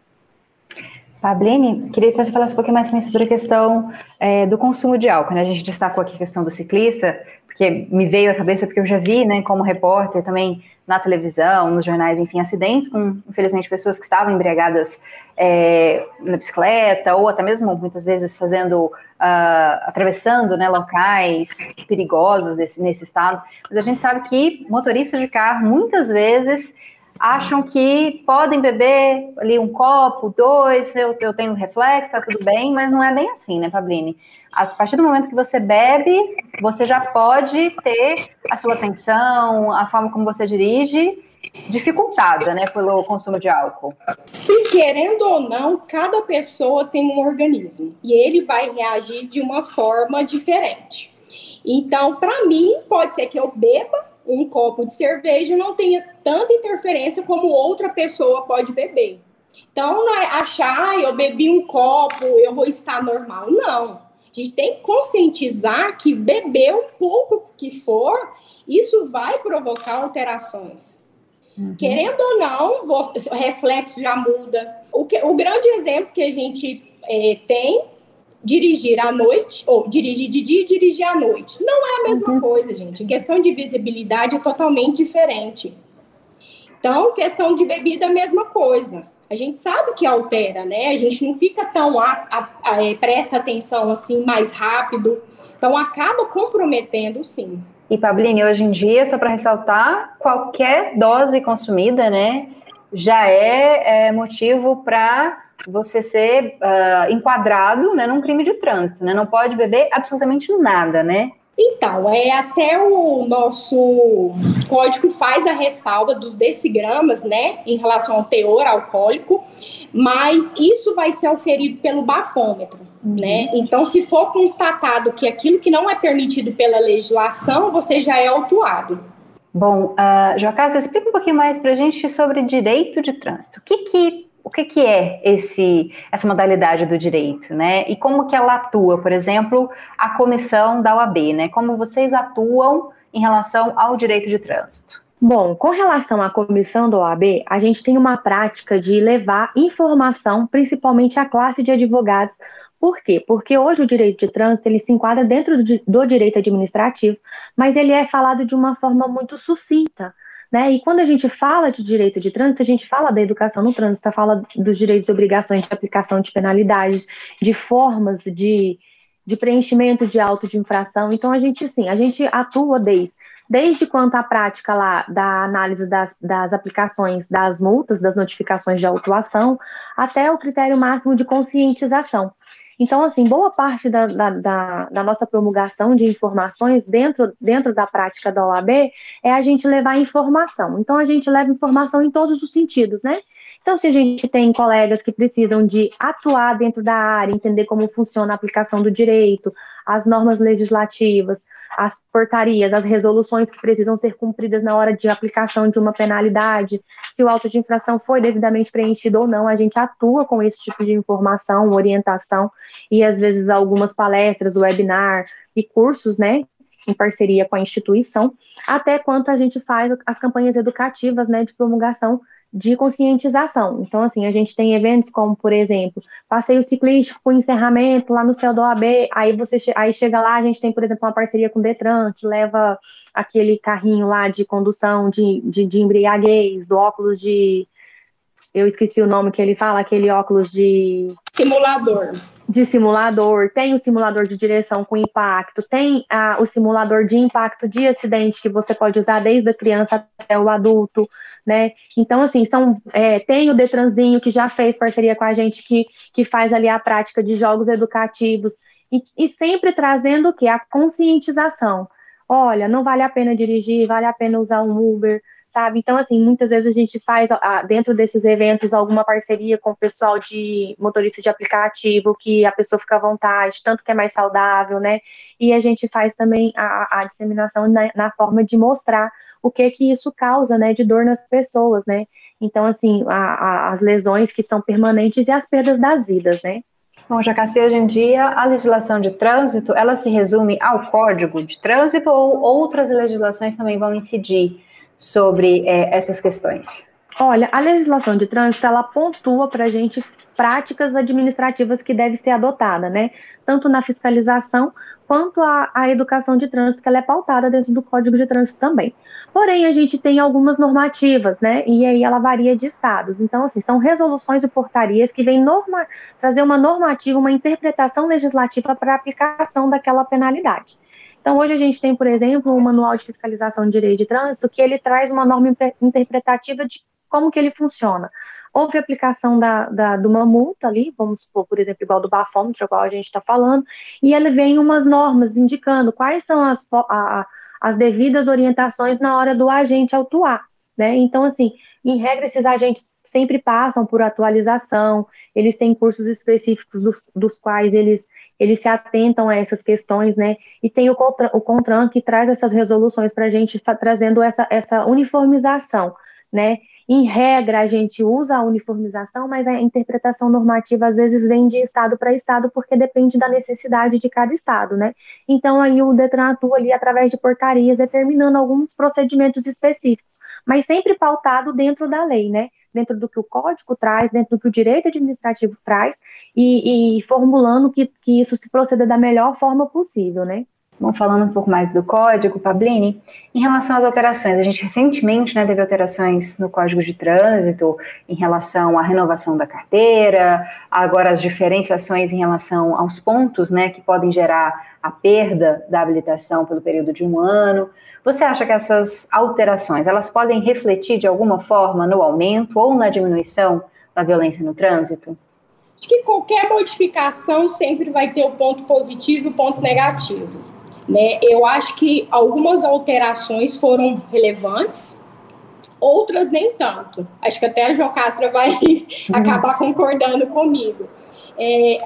Pabline, queria que você falasse um pouquinho mais sobre a questão é, do consumo de álcool. Né? A gente destacou aqui a questão do ciclista, porque me veio à cabeça, porque eu já vi, né, como repórter também na televisão, nos jornais, enfim, acidentes com, infelizmente, pessoas que estavam embriagadas é, na bicicleta, ou até mesmo, muitas vezes, fazendo, uh, atravessando, né, locais perigosos desse, nesse estado. Mas a gente sabe que motoristas de carro, muitas vezes, acham que podem beber ali um copo, dois, eu, eu tenho reflexo, tá tudo bem, mas não é bem assim, né, Pabline? A partir do momento que você bebe, você já pode ter a sua atenção, a forma como você dirige dificultada, né, pelo consumo de álcool. Se querendo ou não, cada pessoa tem um organismo e ele vai reagir de uma forma diferente. Então, para mim, pode ser que eu beba um copo de cerveja não tenha tanta interferência como outra pessoa pode beber. Então, não é achar, eu bebi um copo, eu vou estar normal. Não. A gente tem que conscientizar que beber um pouco que for, isso vai provocar alterações. Uhum. Querendo ou não, o reflexo já muda. O, que, o grande exemplo que a gente é, tem dirigir à noite, ou dirigir de dia e dirigir à noite. Não é a mesma uhum. coisa, gente. Questão de visibilidade é totalmente diferente. Então, questão de bebida, a mesma coisa a gente sabe que altera, né? A gente não fica tão a, a, a, é, presta atenção assim mais rápido, então acaba comprometendo, sim. E Pabline, hoje em dia, só para ressaltar, qualquer dose consumida, né, já é, é motivo para você ser uh, enquadrado, né, num crime de trânsito, né? Não pode beber absolutamente nada, né? Então, é até o nosso código faz a ressalva dos decigramas, né, em relação ao teor alcoólico, mas isso vai ser oferido pelo bafômetro, uhum. né? Então, se for constatado que aquilo que não é permitido pela legislação, você já é autuado. Bom, uh, Jocasta, explica um pouquinho mais para a gente sobre direito de trânsito. O que, que o que, que é esse, essa modalidade do direito, né? E como que ela atua, por exemplo, a comissão da OAB, né? Como vocês atuam em relação ao direito de trânsito? Bom, com relação à comissão da OAB, a gente tem uma prática de levar informação, principalmente à classe de advogados. Por quê? Porque hoje o direito de trânsito ele se enquadra dentro do, do direito administrativo, mas ele é falado de uma forma muito sucinta. Né? E quando a gente fala de direito de trânsito, a gente fala da educação no trânsito, fala dos direitos e obrigações de aplicação de penalidades, de formas de, de preenchimento de auto de infração. Então, a gente, sim, a gente atua desde desde quanto à prática lá da análise das, das aplicações das multas, das notificações de autuação, até o critério máximo de conscientização. Então, assim, boa parte da, da, da, da, nossa promulgação de informações dentro, dentro da prática da OAB é a gente levar informação. Então, a gente leva informação em todos os sentidos, né? Então, se a gente tem colegas que precisam de atuar dentro da área, entender como funciona a aplicação do direito, as normas legislativas, as portarias, as resoluções que precisam ser cumpridas na hora de aplicação de uma penalidade, se o auto de infração foi devidamente preenchido ou não, a gente atua com esse tipo de informação, orientação e às vezes algumas palestras, webinar e cursos, né, em parceria com a instituição, até quanto a gente faz as campanhas educativas, né, de promulgação de conscientização. Então, assim, a gente tem eventos como, por exemplo, passeio ciclístico com encerramento lá no céu do OAB, aí você aí chega lá, a gente tem, por exemplo, uma parceria com o Detran, que leva aquele carrinho lá de condução de, de, de embriaguez, do óculos de. Eu esqueci o nome que ele fala, aquele óculos de. Simulador de simulador, tem o simulador de direção com impacto, tem ah, o simulador de impacto de acidente que você pode usar desde a criança até o adulto, né? Então, assim, são, é, tem o Detranzinho que já fez parceria com a gente, que, que faz ali a prática de jogos educativos, e, e sempre trazendo o que? A conscientização. Olha, não vale a pena dirigir, vale a pena usar um Uber, sabe? Então, assim, muitas vezes a gente faz dentro desses eventos alguma parceria com o pessoal de motorista de aplicativo, que a pessoa fica à vontade, tanto que é mais saudável, né? E a gente faz também a, a disseminação na, na, forma de mostrar o que que isso causa, né, de dor nas pessoas, né? Então, assim, a, a, as lesões que são permanentes e as perdas das vidas, né? Bom, Jacassi, hoje em dia a legislação de trânsito, ela se resume ao Código de Trânsito ou outras legislações também vão incidir sobre é, essas questões? Olha, a legislação de trânsito ela pontua para a gente práticas administrativas que deve ser adotada, né? Tanto na fiscalização quanto a, a, educação de trânsito, que ela é pautada dentro do Código de Trânsito também. Porém, a gente tem algumas normativas, né? E aí ela varia de estados. Então, assim, são resoluções e portarias que vêm norma, trazer uma normativa, uma interpretação legislativa para a aplicação daquela penalidade. Então, hoje a gente tem, por exemplo, um Manual de Fiscalização de Direito de Trânsito, que ele traz uma norma interpretativa de como que ele funciona. Houve aplicação da, da, de uma multa ali, vamos supor, por exemplo, igual do bafômetro, igual a gente está falando, e ele vem umas normas indicando quais são as, a, as devidas orientações na hora do agente autuar, né? Então, assim, em regra, esses agentes sempre passam por atualização, eles têm cursos específicos dos, dos quais eles eles se atentam a essas questões, né? E tem o, Contran, o CONTRAN que traz essas resoluções para a gente, trazendo essa, essa uniformização, né? Em regra, a gente usa a uniformização, mas a interpretação normativa às vezes vem de estado para estado, porque depende da necessidade de cada estado, né? Então, aí o Detran atua ali através de portarias, determinando alguns procedimentos específicos, mas sempre pautado dentro da lei, né? dentro do que o código traz, dentro do que o direito administrativo traz, e, e formulando que, que isso se proceda da melhor forma possível, né? Bom, falando um pouco mais do código, Pablini, em relação às alterações, a gente recentemente né, teve alterações no código de trânsito em relação à renovação da carteira, agora as diferenciações em relação aos pontos né, que podem gerar a perda da habilitação pelo período de um ano. Você acha que essas alterações elas podem refletir de alguma forma no aumento ou na diminuição da violência no trânsito? Acho que qualquer modificação sempre vai ter o ponto positivo e o ponto negativo. Né? Eu acho que algumas alterações foram relevantes, outras nem tanto. Acho que até a Jocastra vai acabar concordando comigo. É,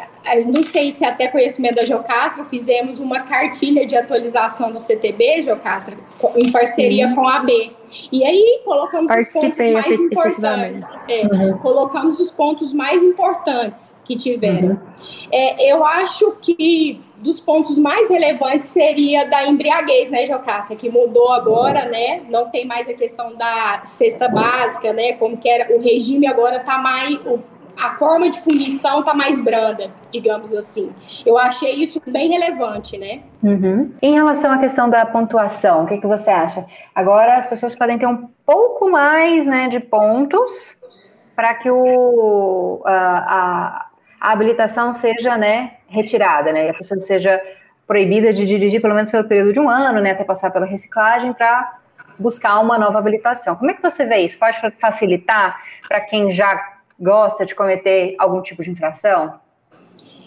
não sei se até conhecimento da Jocastra, fizemos uma cartilha de atualização do CTB, Jocastra, em parceria uhum. com a AB. E aí colocamos Participei, os pontos mais importantes. É, uhum. Colocamos os pontos mais importantes que tiveram. Uhum. É, eu acho que dos pontos mais relevantes seria da embriaguez, né, Jocássia, que mudou agora, né? Não tem mais a questão da cesta básica, né? Como que era o regime agora está mais o a forma de punição está mais branda, digamos assim. Eu achei isso bem relevante, né? Uhum. Em relação à questão da pontuação, o que, que você acha? Agora as pessoas podem ter um pouco mais né, de pontos para que o, a, a, a, habilitação seja né, retirada, né? E a pessoa seja proibida de dirigir pelo menos pelo período de um ano, né? Até passar pela reciclagem para buscar uma nova habilitação. Como é que você vê isso? Pode facilitar para quem já gosta de cometer algum tipo de infração?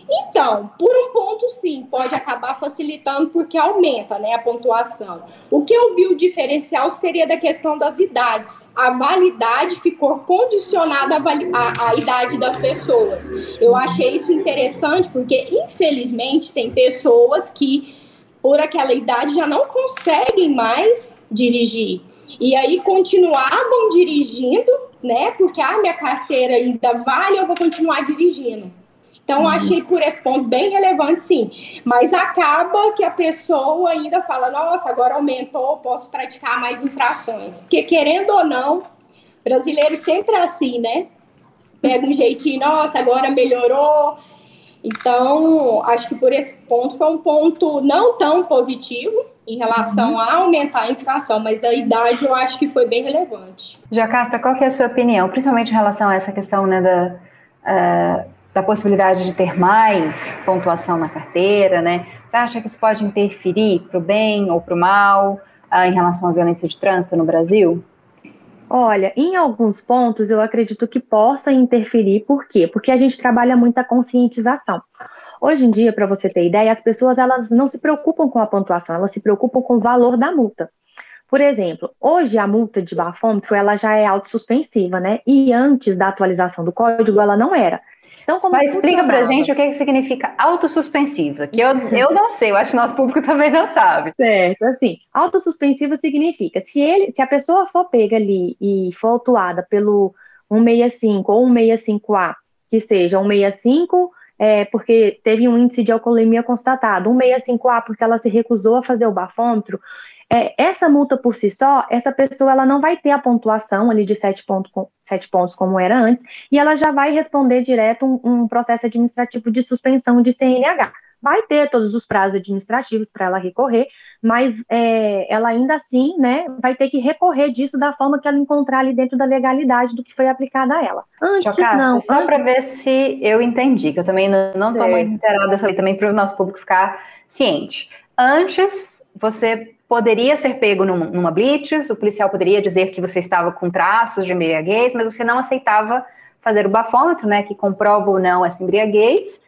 Então, por um ponto, sim, pode acabar facilitando porque aumenta né, a pontuação. O que eu vi o diferencial seria da questão das idades. A validade ficou condicionada à, à, à idade das pessoas. Eu achei isso interessante porque, infelizmente, tem pessoas que, por aquela idade, já não conseguem mais dirigir. E aí continuavam dirigindo né? Porque a ah, minha carteira ainda vale, eu vou continuar dirigindo. Então, uhum. achei por esse ponto bem relevante, sim. Mas acaba que a pessoa ainda fala: nossa, agora aumentou, posso praticar mais infrações. Porque, querendo ou não, brasileiro sempre é assim, né? Pega um jeitinho, nossa, agora melhorou. Então, acho que por esse ponto foi um ponto não tão positivo, em relação uhum. a aumentar a inflação, mas da idade eu acho que foi bem relevante. Jacasta, qual que é a sua opinião, principalmente em relação a essa questão né, da, uh, da possibilidade de ter mais pontuação na carteira, né? Você acha que isso pode interferir para o bem ou para o mal uh, em relação à violência de trânsito no Brasil? Olha, em alguns pontos eu acredito que possa interferir, por quê? Porque a gente trabalha muita conscientização. Hoje em dia, para você ter ideia, as pessoas elas não se preocupam com a pontuação, elas se preocupam com o valor da multa. Por exemplo, hoje a multa de bafômetro ela já é autossuspensiva, né? E antes da atualização do código ela não era. Então, como Mas explica pra gente o que, que significa autossuspensiva, que eu, eu não sei, eu acho que nosso público também não sabe. Certo, assim, autossuspensiva significa, se ele, se a pessoa for pega ali e for autuada pelo 165 ou 165A, que seja 165 é, porque teve um índice de alcoolemia constatado, 165A porque ela se recusou a fazer o bafômetro, é, essa multa por si só, essa pessoa ela não vai ter a pontuação ali de 7 pontos, pontos como era antes, e ela já vai responder direto um, um processo administrativo de suspensão de CNH vai ter todos os prazos administrativos para ela recorrer, mas é, ela ainda assim, né, vai ter que recorrer disso da forma que ela encontrar ali dentro da legalidade do que foi aplicado a ela. Antes Chocasta, não. Só antes... para ver se eu entendi, que eu também não estou muito inteirada dessa lei, também para o nosso público ficar ciente. Antes, você poderia ser pego numa, numa blitz, o policial poderia dizer que você estava com traços de embriaguez, mas você não aceitava fazer o bafômetro, né, que comprova ou não essa embriaguez,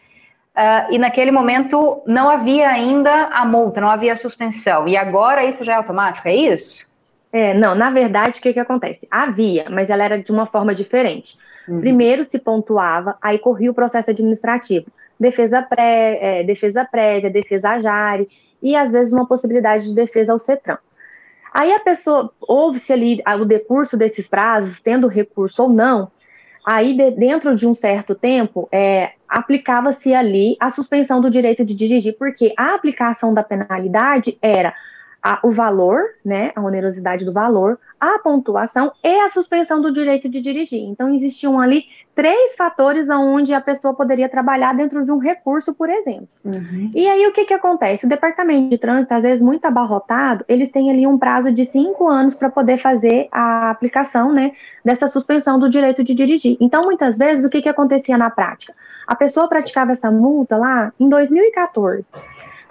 Uh, e naquele momento não havia ainda a multa, não havia a suspensão. E agora isso já é automático, é isso? É, não, na verdade, o que, que acontece? Havia, mas ela era de uma forma diferente. Uhum. Primeiro se pontuava, aí corria o processo administrativo. Defesa, pré, é, defesa prévia, defesa a jare, e às vezes uma possibilidade de defesa ao CETRAN. Aí a pessoa, houve-se ali o decurso desses prazos, tendo recurso ou não, aí de, dentro de um certo tempo, é, aplicava-se ali a suspensão do direito de dirigir, porque a aplicação da penalidade era a, o valor, né, a onerosidade do valor, a pontuação e a suspensão do direito de dirigir. Então, existiam ali três fatores onde a pessoa poderia trabalhar dentro de um recurso, por exemplo. Uhum. E aí, o que, que acontece? O departamento de trânsito, às vezes muito abarrotado, eles têm ali um prazo de cinco anos para poder fazer a aplicação, né, dessa suspensão do direito de dirigir. Então, muitas vezes, o que, que acontecia na prática? A pessoa praticava essa multa lá em 2014.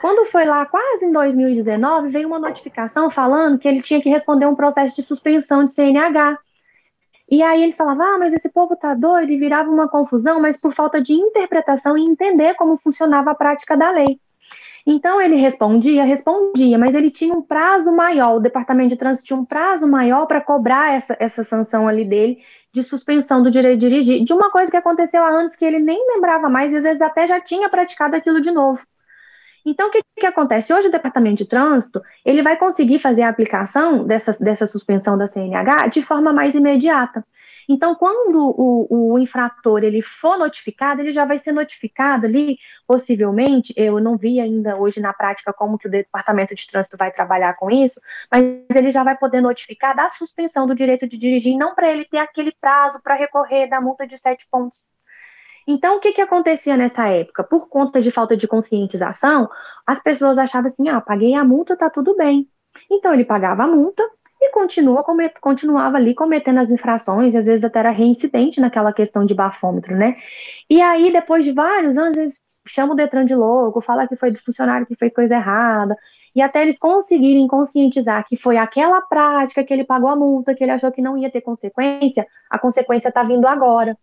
Quando foi lá quase em 2019, veio uma notificação falando que ele tinha que responder um processo de suspensão de CNH. E aí eles falavam, ah, mas esse povo tá doido, e virava uma confusão, mas por falta de interpretação e entender como funcionava a prática da lei. Então ele respondia, respondia, mas ele tinha um prazo maior, o departamento de trânsito tinha um prazo maior para cobrar essa, essa sanção ali dele, de suspensão do direito de dirigir, de uma coisa que aconteceu há anos que ele nem lembrava mais e às vezes até já tinha praticado aquilo de novo. Então, o que, que acontece? Hoje, o Departamento de Trânsito, ele vai conseguir fazer a aplicação dessa, dessa suspensão da CNH de forma mais imediata. Então, quando o, o, infrator ele for notificado, ele já vai ser notificado ali, possivelmente, eu não vi ainda hoje na prática como que o Departamento de Trânsito vai trabalhar com isso, mas ele já vai poder notificar da suspensão do direito de dirigir, não para ele ter aquele prazo para recorrer da multa de sete pontos. Então, o que, que acontecia nessa época? Por conta de falta de conscientização, as pessoas achavam assim: ah, paguei a multa, tá tudo bem. Então, ele pagava a multa e continua, continuava ali cometendo as infrações, às vezes até era reincidente naquela questão de bafômetro, né? E aí, depois de vários anos, eles chamam o Detran de louco, fala que foi do funcionário que fez coisa errada, e até eles conseguirem conscientizar que foi aquela prática que ele pagou a multa, que ele achou que não ia ter consequência, a consequência está vindo agora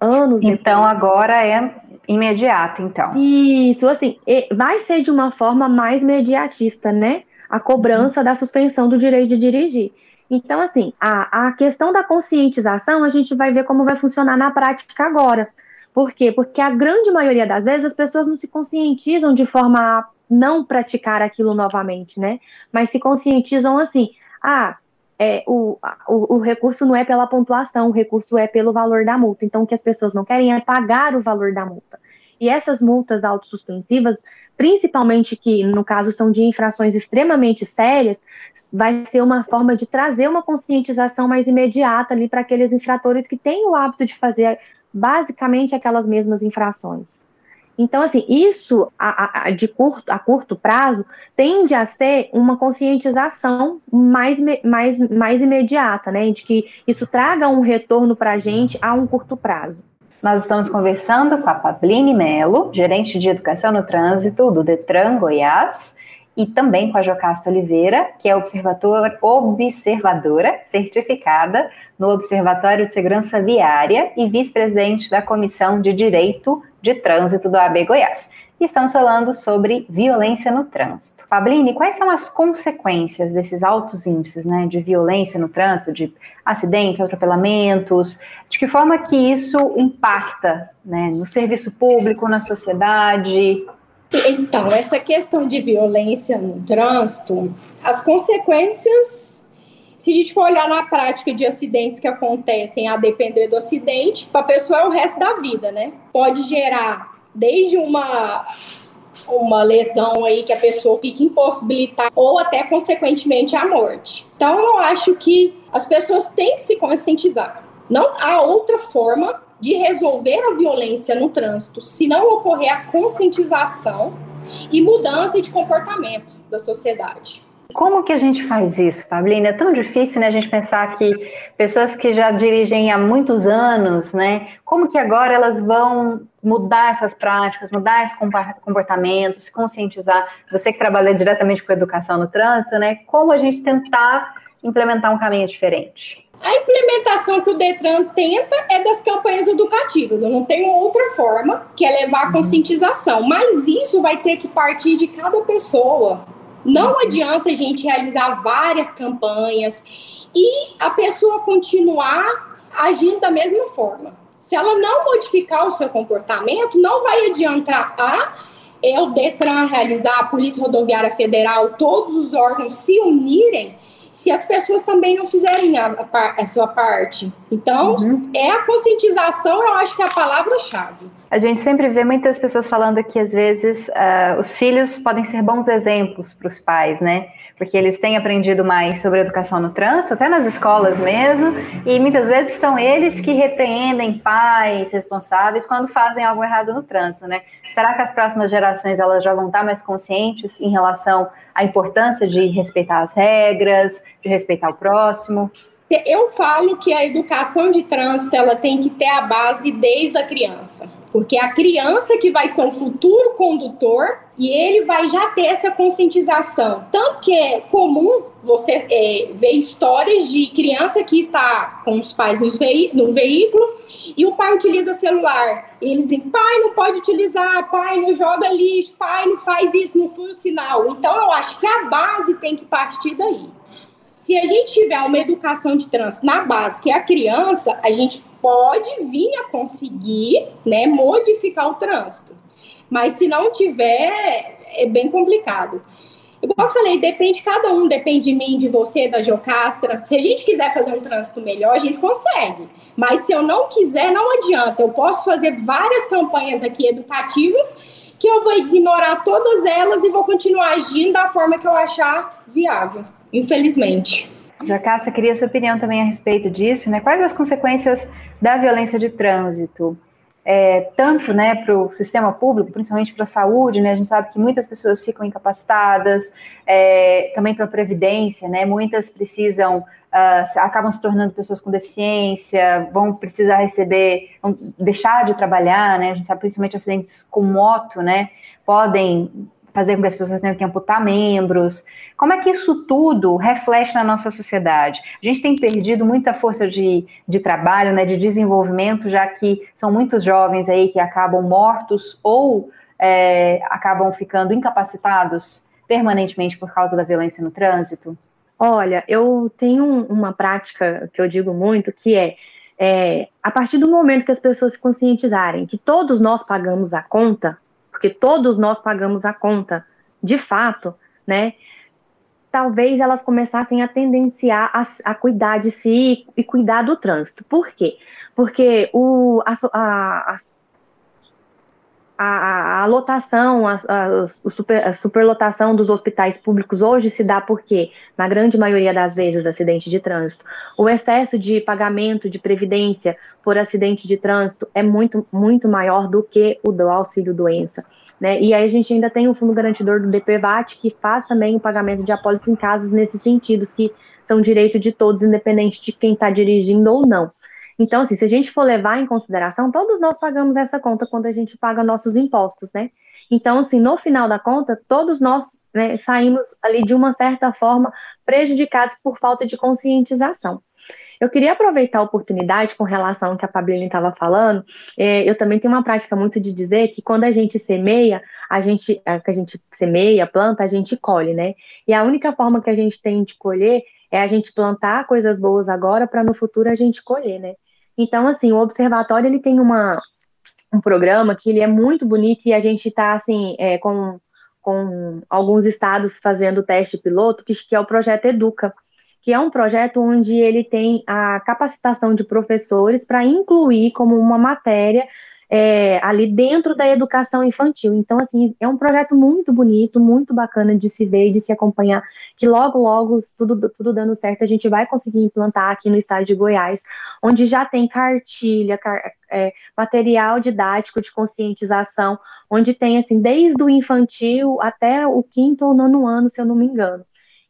anos Então depois. agora é imediato, então. Isso, assim, vai ser de uma forma mais mediatista, né? A cobrança uhum. da suspensão do direito de dirigir. Então, assim, a, a questão da conscientização, a gente vai ver como vai funcionar na prática agora. Por quê? Porque a grande maioria das vezes as pessoas não se conscientizam de forma a não praticar aquilo novamente, né? Mas se conscientizam assim, ah, é, o, o, o, recurso não é pela pontuação, o recurso é pelo valor da multa. Então, o que as pessoas não querem é pagar o valor da multa. E essas multas autossuspensivas, principalmente que, no caso, são de infrações extremamente sérias, vai ser uma forma de trazer uma conscientização mais imediata ali para aqueles infratores que têm o hábito de fazer basicamente aquelas mesmas infrações. Então, assim, isso a, a, de curto, a curto prazo tende a ser uma conscientização mais, mais, mais imediata, né? De que isso traga um retorno para a gente a um curto prazo. Nós estamos conversando com a Pabline Melo, gerente de educação no trânsito do Detran Goiás, e também com a Jocasta Oliveira, que é observador, observadora certificada no Observatório de Segurança Viária e vice-presidente da Comissão de Direito de Trânsito do AB Goiás. E estamos falando sobre violência no trânsito. Pabline, quais são as consequências desses altos índices né, de violência no trânsito, de acidentes, atropelamentos? De que forma que isso impacta né, no serviço público, na sociedade? Então, essa questão de violência no trânsito, as consequências, se a gente for olhar na prática de acidentes que acontecem a depender do acidente, para a pessoa é o resto da vida, né? Pode gerar desde uma uma lesão aí que a pessoa fica impossibilitada ou até consequentemente a morte. Então eu acho que as pessoas têm que se conscientizar. Não há outra forma de resolver a violência no trânsito se não ocorrer a conscientização e mudança de comportamento da sociedade. Como que a gente faz isso, Pablina? É tão difícil, né, a gente pensar que pessoas que já dirigem há muitos anos, né, como que agora elas vão mudar essas práticas, mudar esse comportamento, se conscientizar? Você que trabalha diretamente com educação no trânsito, né, como a gente tentar implementar um caminho diferente? A implementação que o Detran tenta é das campanhas educativas. Eu não tenho outra forma que é levar a uhum. conscientização, mas isso vai ter que partir de cada pessoa. Não adianta a gente realizar várias campanhas e a pessoa continuar agindo da mesma forma. Se ela não modificar o seu comportamento, não vai adiantar a é o Detran realizar, a Polícia Rodoviária Federal, todos os órgãos se unirem se as pessoas também não fizerem a, a, a sua parte. Então, uhum. é a conscientização, eu acho que é a palavra-chave. A gente sempre vê muitas pessoas falando que, às vezes, uh, os filhos podem ser bons exemplos para os pais, né? Porque eles têm aprendido mais sobre educação no trânsito, até nas escolas mesmo, e muitas vezes são eles que repreendem pais responsáveis quando fazem algo errado no trânsito, né? Será que as próximas gerações elas já vão estar mais conscientes em relação à importância de respeitar as regras, de respeitar o próximo? Eu falo que a educação de trânsito ela tem que ter a base desde a criança, porque é a criança que vai ser um futuro condutor e ele vai já ter essa conscientização. Tanto que é comum você é, ver histórias de criança que está com os pais no veículo e o pai utiliza celular. E eles brincam, pai não pode utilizar, pai não joga lixo, pai não faz isso, não foi o sinal. Então eu acho que a base tem que partir daí. se a gente tiver uma educação de trânsito na base, que é a criança, a gente pode vir a conseguir né, modificar o trânsito. Mas se não tiver, é bem complicado. Igual eu falei, depende de cada um, depende de mim, de você, da Geocastra. Se a gente quiser fazer um trânsito melhor, a gente consegue. Mas se eu não quiser, não adianta. Eu posso fazer várias campanhas aqui educativas que eu vou ignorar todas elas e vou continuar agindo da forma que eu achar viável, infelizmente. Jacasta, queria sua opinião também a respeito disso, né? Quais as consequências da violência de trânsito? é, tanto né, para o sistema público, principalmente para a saúde, né, a gente sabe que muitas pessoas ficam incapacitadas, é, também para a previdência, né, muitas precisam, uh, acabam se tornando pessoas com deficiência, vão precisar receber, vão deixar de trabalhar, né, a gente sabe principalmente acidentes com moto, né, podem fazer com que as pessoas tenham que amputar membros. Como é que isso tudo reflete na nossa sociedade? A gente tem perdido muita força de, de trabalho, né, de desenvolvimento, já que são muitos jovens aí que acabam mortos ou é, acabam ficando incapacitados permanentemente por causa da violência no trânsito? Olha, eu tenho uma prática que eu digo muito, que é, é a partir do momento que as pessoas se conscientizarem que todos nós pagamos a conta, porque todos nós pagamos a conta, de fato, né? Talvez elas começassem a tendenciar a, a cuidar de si e cuidar do trânsito. Por quê? Porque o, a, a, a, a lotação, a, a, super, a, superlotação dos hospitais públicos hoje se dá porque, na grande maioria das vezes, acidente de trânsito. O excesso de pagamento de previdência por acidente de trânsito é muito, muito maior do que o do auxílio-doença. Né? E aí a gente ainda tem o fundo garantidor do DPVAT, que faz também o pagamento de apólices em casos nesses sentidos, que são direito de todos, independente de quem está dirigindo ou não. Então, assim, se a gente for levar em consideração, todos nós pagamos essa conta quando a gente paga nossos impostos, né? Então, assim, no final da conta, todos nós né, saímos ali de uma certa forma prejudicados por falta de conscientização. Eu queria aproveitar a oportunidade com relação ao que a Pablina estava falando. É, eu também tenho uma prática muito de dizer que quando a gente semeia, a gente, que a gente semeia, planta, a gente colhe, né? E a única forma que a gente tem de colher é a gente plantar coisas boas agora para no futuro a gente colher, né? Então, assim, o observatório ele tem uma, um programa que ele é muito bonito e a gente está assim é, com, com alguns estados fazendo teste piloto, que, que é o projeto Educa, que é um projeto onde ele tem a capacitação de professores para incluir como uma matéria é, ali dentro da educação infantil. Então, assim, é um projeto muito bonito, muito bacana de se ver e de se acompanhar, que logo, logo, tudo, tudo dando certo, a gente vai conseguir implantar aqui no estado de Goiás, onde já tem cartilha, car é, material didático de conscientização, onde tem, assim, desde o infantil até o quinto ou nono ano, se eu não me engano.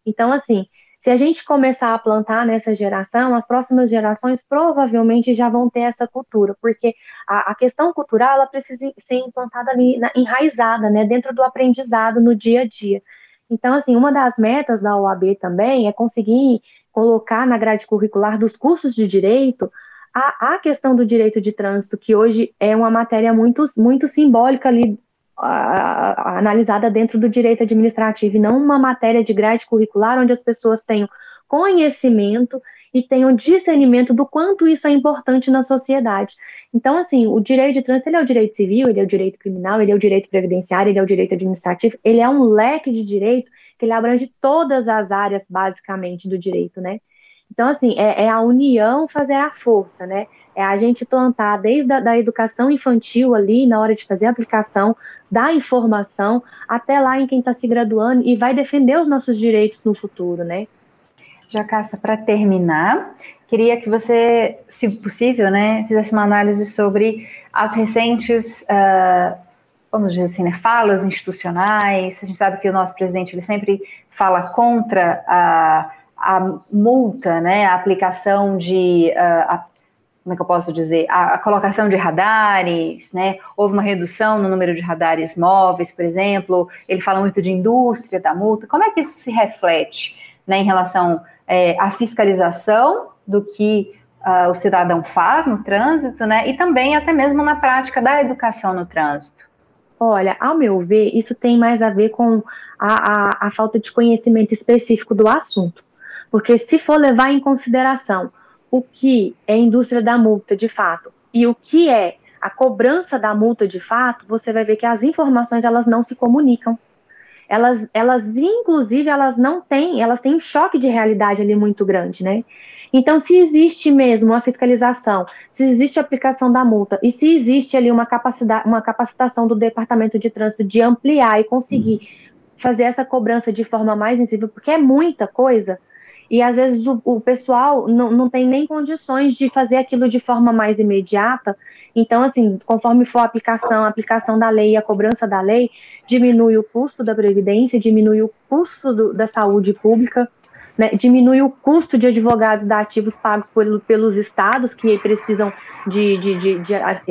Então, assim, se a gente começar a plantar nessa geração, as próximas gerações provavelmente já vão ter essa cultura, porque a, a questão cultural ela precisa ser implantada ali, na, enraizada, né, dentro do aprendizado no dia a dia. Então, assim, uma das metas da OAB também é conseguir colocar na grade curricular dos cursos de direito a, a questão do direito de trânsito, que hoje é uma matéria muito, muito simbólica ali analisada dentro do direito administrativo e não uma matéria de grade curricular onde as pessoas tenham conhecimento e tenham discernimento do quanto isso é importante na sociedade. Então, assim, o direito de trânsito ele é o direito civil, ele é o direito criminal, ele é o direito previdenciário, ele é o direito administrativo, ele é um leque de direito que ele abrange todas as áreas, basicamente, do direito, né? Então, assim, é, é, a união fazer a força, né? É a gente plantar desde a da educação infantil ali, na hora de fazer a aplicação da informação, até lá em quem está se graduando e vai defender os nossos direitos no futuro, né? Jacassa, para terminar, queria que você, se possível, né, fizesse uma análise sobre as recentes, uh, vamos dizer assim, né, falas institucionais. A gente sabe que o nosso presidente ele sempre fala contra a a multa, né, a aplicação de, uh, a, como é que eu posso dizer, a, a, colocação de radares, né, houve uma redução no número de radares móveis, por exemplo, ele fala muito de indústria da multa, como é que isso se reflete, né, em relação é, à fiscalização do que uh, o cidadão faz no trânsito, né, e também até mesmo na prática da educação no trânsito? Olha, ao meu ver, isso tem mais a ver com a, a, a falta de conhecimento específico do assunto. Porque se for levar em consideração o que é a indústria da multa de fato e o que é a cobrança da multa de fato, você vai ver que as informações elas não se comunicam. Elas, elas inclusive, elas não têm, elas têm um choque de realidade ali muito grande, né? Então, se existe mesmo uma fiscalização, se existe a aplicação da multa e se existe ali uma, capacidade, uma capacitação do Departamento de Trânsito de ampliar e conseguir fazer essa cobrança de forma mais sensível, porque é muita coisa, e às vezes o, o pessoal não, não tem nem condições de fazer aquilo de forma mais imediata. Então, assim, conforme for a aplicação, a aplicação da lei e a cobrança da lei, diminui o custo da previdência, diminui o custo do, da saúde pública, né, diminui o custo de advogados dativos pagos por, pelos estados que precisam de, de, de, de a,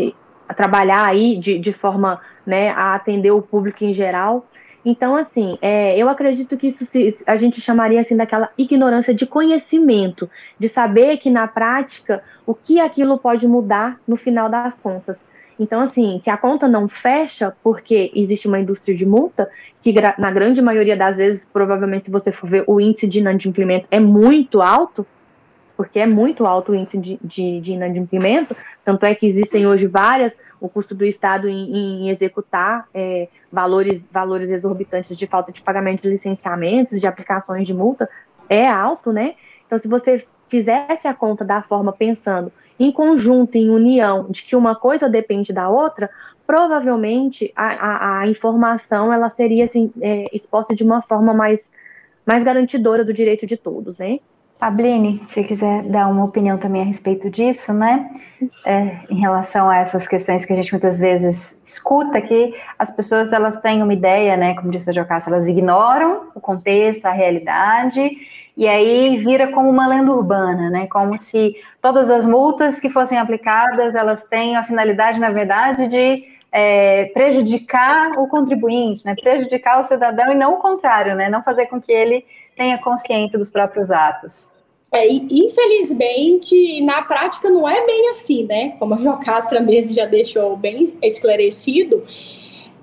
a trabalhar aí de, de forma né, a atender o público em geral. Então, assim, é, eu acredito que isso se, a gente chamaria assim daquela ignorância de conhecimento, de saber que na prática o que aquilo pode mudar no final das contas. Então, assim, se a conta não fecha porque existe uma indústria de multa, que na grande maioria das vezes, provavelmente, se você for ver, o índice de inadimplemento é muito alto, porque é muito alto o índice de, de, de inadimplemento, tanto é que existem hoje várias o custo do Estado em, em executar é, valores, valores exorbitantes de falta de pagamento de licenciamentos, de aplicações de multa, é alto, né? Então, se você fizesse a conta da forma pensando em conjunto, em união, de que uma coisa depende da outra, provavelmente a, a, a informação ela seria assim, é, exposta de uma forma mais, mais garantidora do direito de todos, né? Pabline, se quiser dar uma opinião também a respeito disso, né? É, em relação a essas questões que a gente muitas vezes escuta, que as pessoas elas têm uma ideia, né? Como disse a Jocasta, elas ignoram o contexto, a realidade, e aí vira como uma lenda urbana, né? Como se todas as multas que fossem aplicadas, elas têm a finalidade, na verdade, de é, prejudicar o contribuinte, né? Prejudicar o cidadão e não o contrário, né? Não fazer com que ele tenha consciência dos próprios atos. É, infelizmente, na prática não é bem assim, né? Como a Jocastra mesmo já deixou bem esclarecido,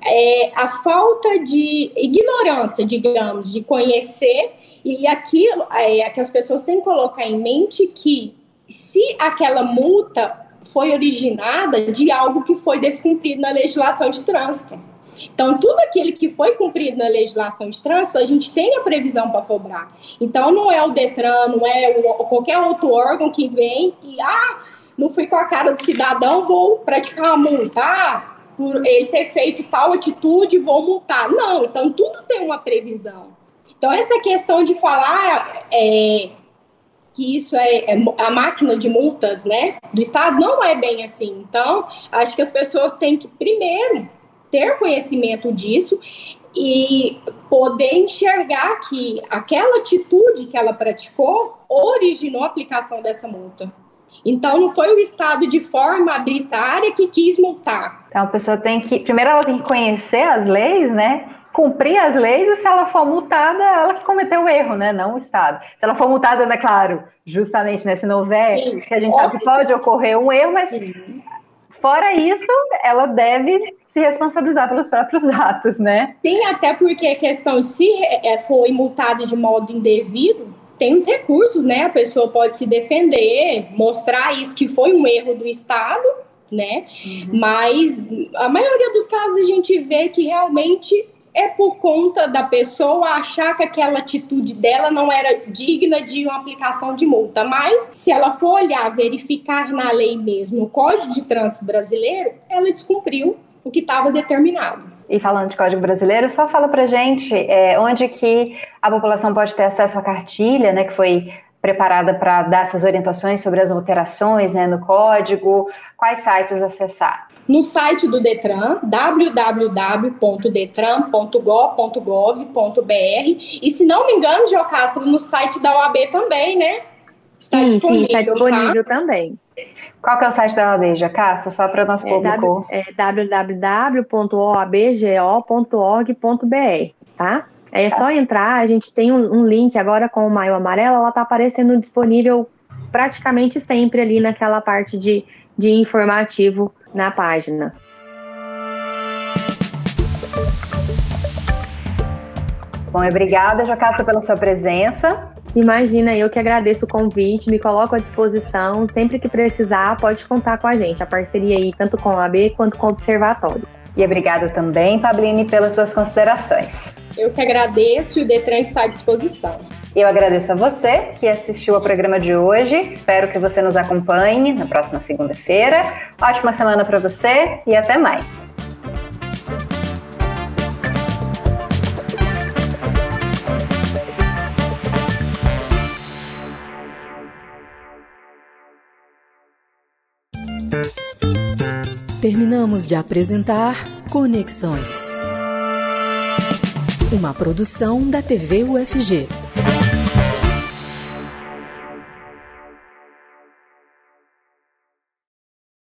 é a falta de ignorância, digamos, de conhecer, e aquilo é que as pessoas têm que colocar em mente que se aquela multa foi originada de algo que foi descumprido na legislação de trânsito. Então, tudo aquele que foi cumprido na legislação de trânsito, a gente tem a previsão para cobrar. Então, não é o Detran, não é o, qualquer outro órgão que vem e, ah, não fui com a cara do cidadão, vou praticar uma multa. Ah, por ele ter feito tal atitude, vou multar. Não, então tudo tem uma previsão. Então, essa questão de falar é, que isso é, é, a máquina de multas né, do Estado, não é bem assim. Então, acho que as pessoas têm que, primeiro, ter conhecimento disso e poder enxergar que aquela atitude que ela praticou originou a aplicação dessa multa. Então, não foi o Estado de forma arbitrária que quis multar. Então, a pessoa tem que. Primeiro, ela tem que conhecer as leis, né? Cumprir as leis e, se ela for multada, ela que cometeu o erro, né? Não o Estado. Se ela for multada, é claro, justamente, né? Se não houver, Sim, que a gente óbvio. sabe que pode ocorrer um erro, mas Sim. Fora isso, ela deve se responsabilizar pelos próprios atos, né? Sim, até porque a questão de se é, foi multada de modo indevido, tem os recursos, né? A pessoa pode se defender, mostrar isso que foi um erro do Estado, né? Uhum. Mas a maioria dos casos a gente vê que realmente é por conta da pessoa achar que aquela atitude dela não era digna de uma aplicação de multa. Mas, se ela for olhar, verificar na lei mesmo, no Código de Trânsito Brasileiro, ela descumpriu o que estava determinado. E falando de Código Brasileiro, só fala pra gente é, onde que a população pode ter acesso à cartilha, né, que foi preparada para dar essas orientações sobre as alterações né, no código, quais sites acessar? No site do Detran, www.detran.gov.br e se não me engano, Geocastro, no site da OAB também, né? Está sim, disponível, sim, está disponível tá? também. Qual que é o site da OAB, Jacasta? Só para o nosso público. É, é www.oabgo.org.br, tá? É só entrar, a gente tem um, um link agora com o maio amarelo, ela está aparecendo disponível praticamente sempre ali naquela parte de, de informativo na página. Bom, obrigada, Jocasta, pela sua presença. Imagina, eu que agradeço o convite, me coloco à disposição. Sempre que precisar, pode contar com a gente. A parceria aí, tanto com a AB quanto com o Observatório. E obrigada também, Pabline, pelas suas considerações. Eu que agradeço e o Detran está à disposição. Eu agradeço a você que assistiu ao programa de hoje. Espero que você nos acompanhe na próxima segunda-feira. Ótima semana para você e até mais. Terminamos de apresentar Conexões. Uma produção da TV UFG.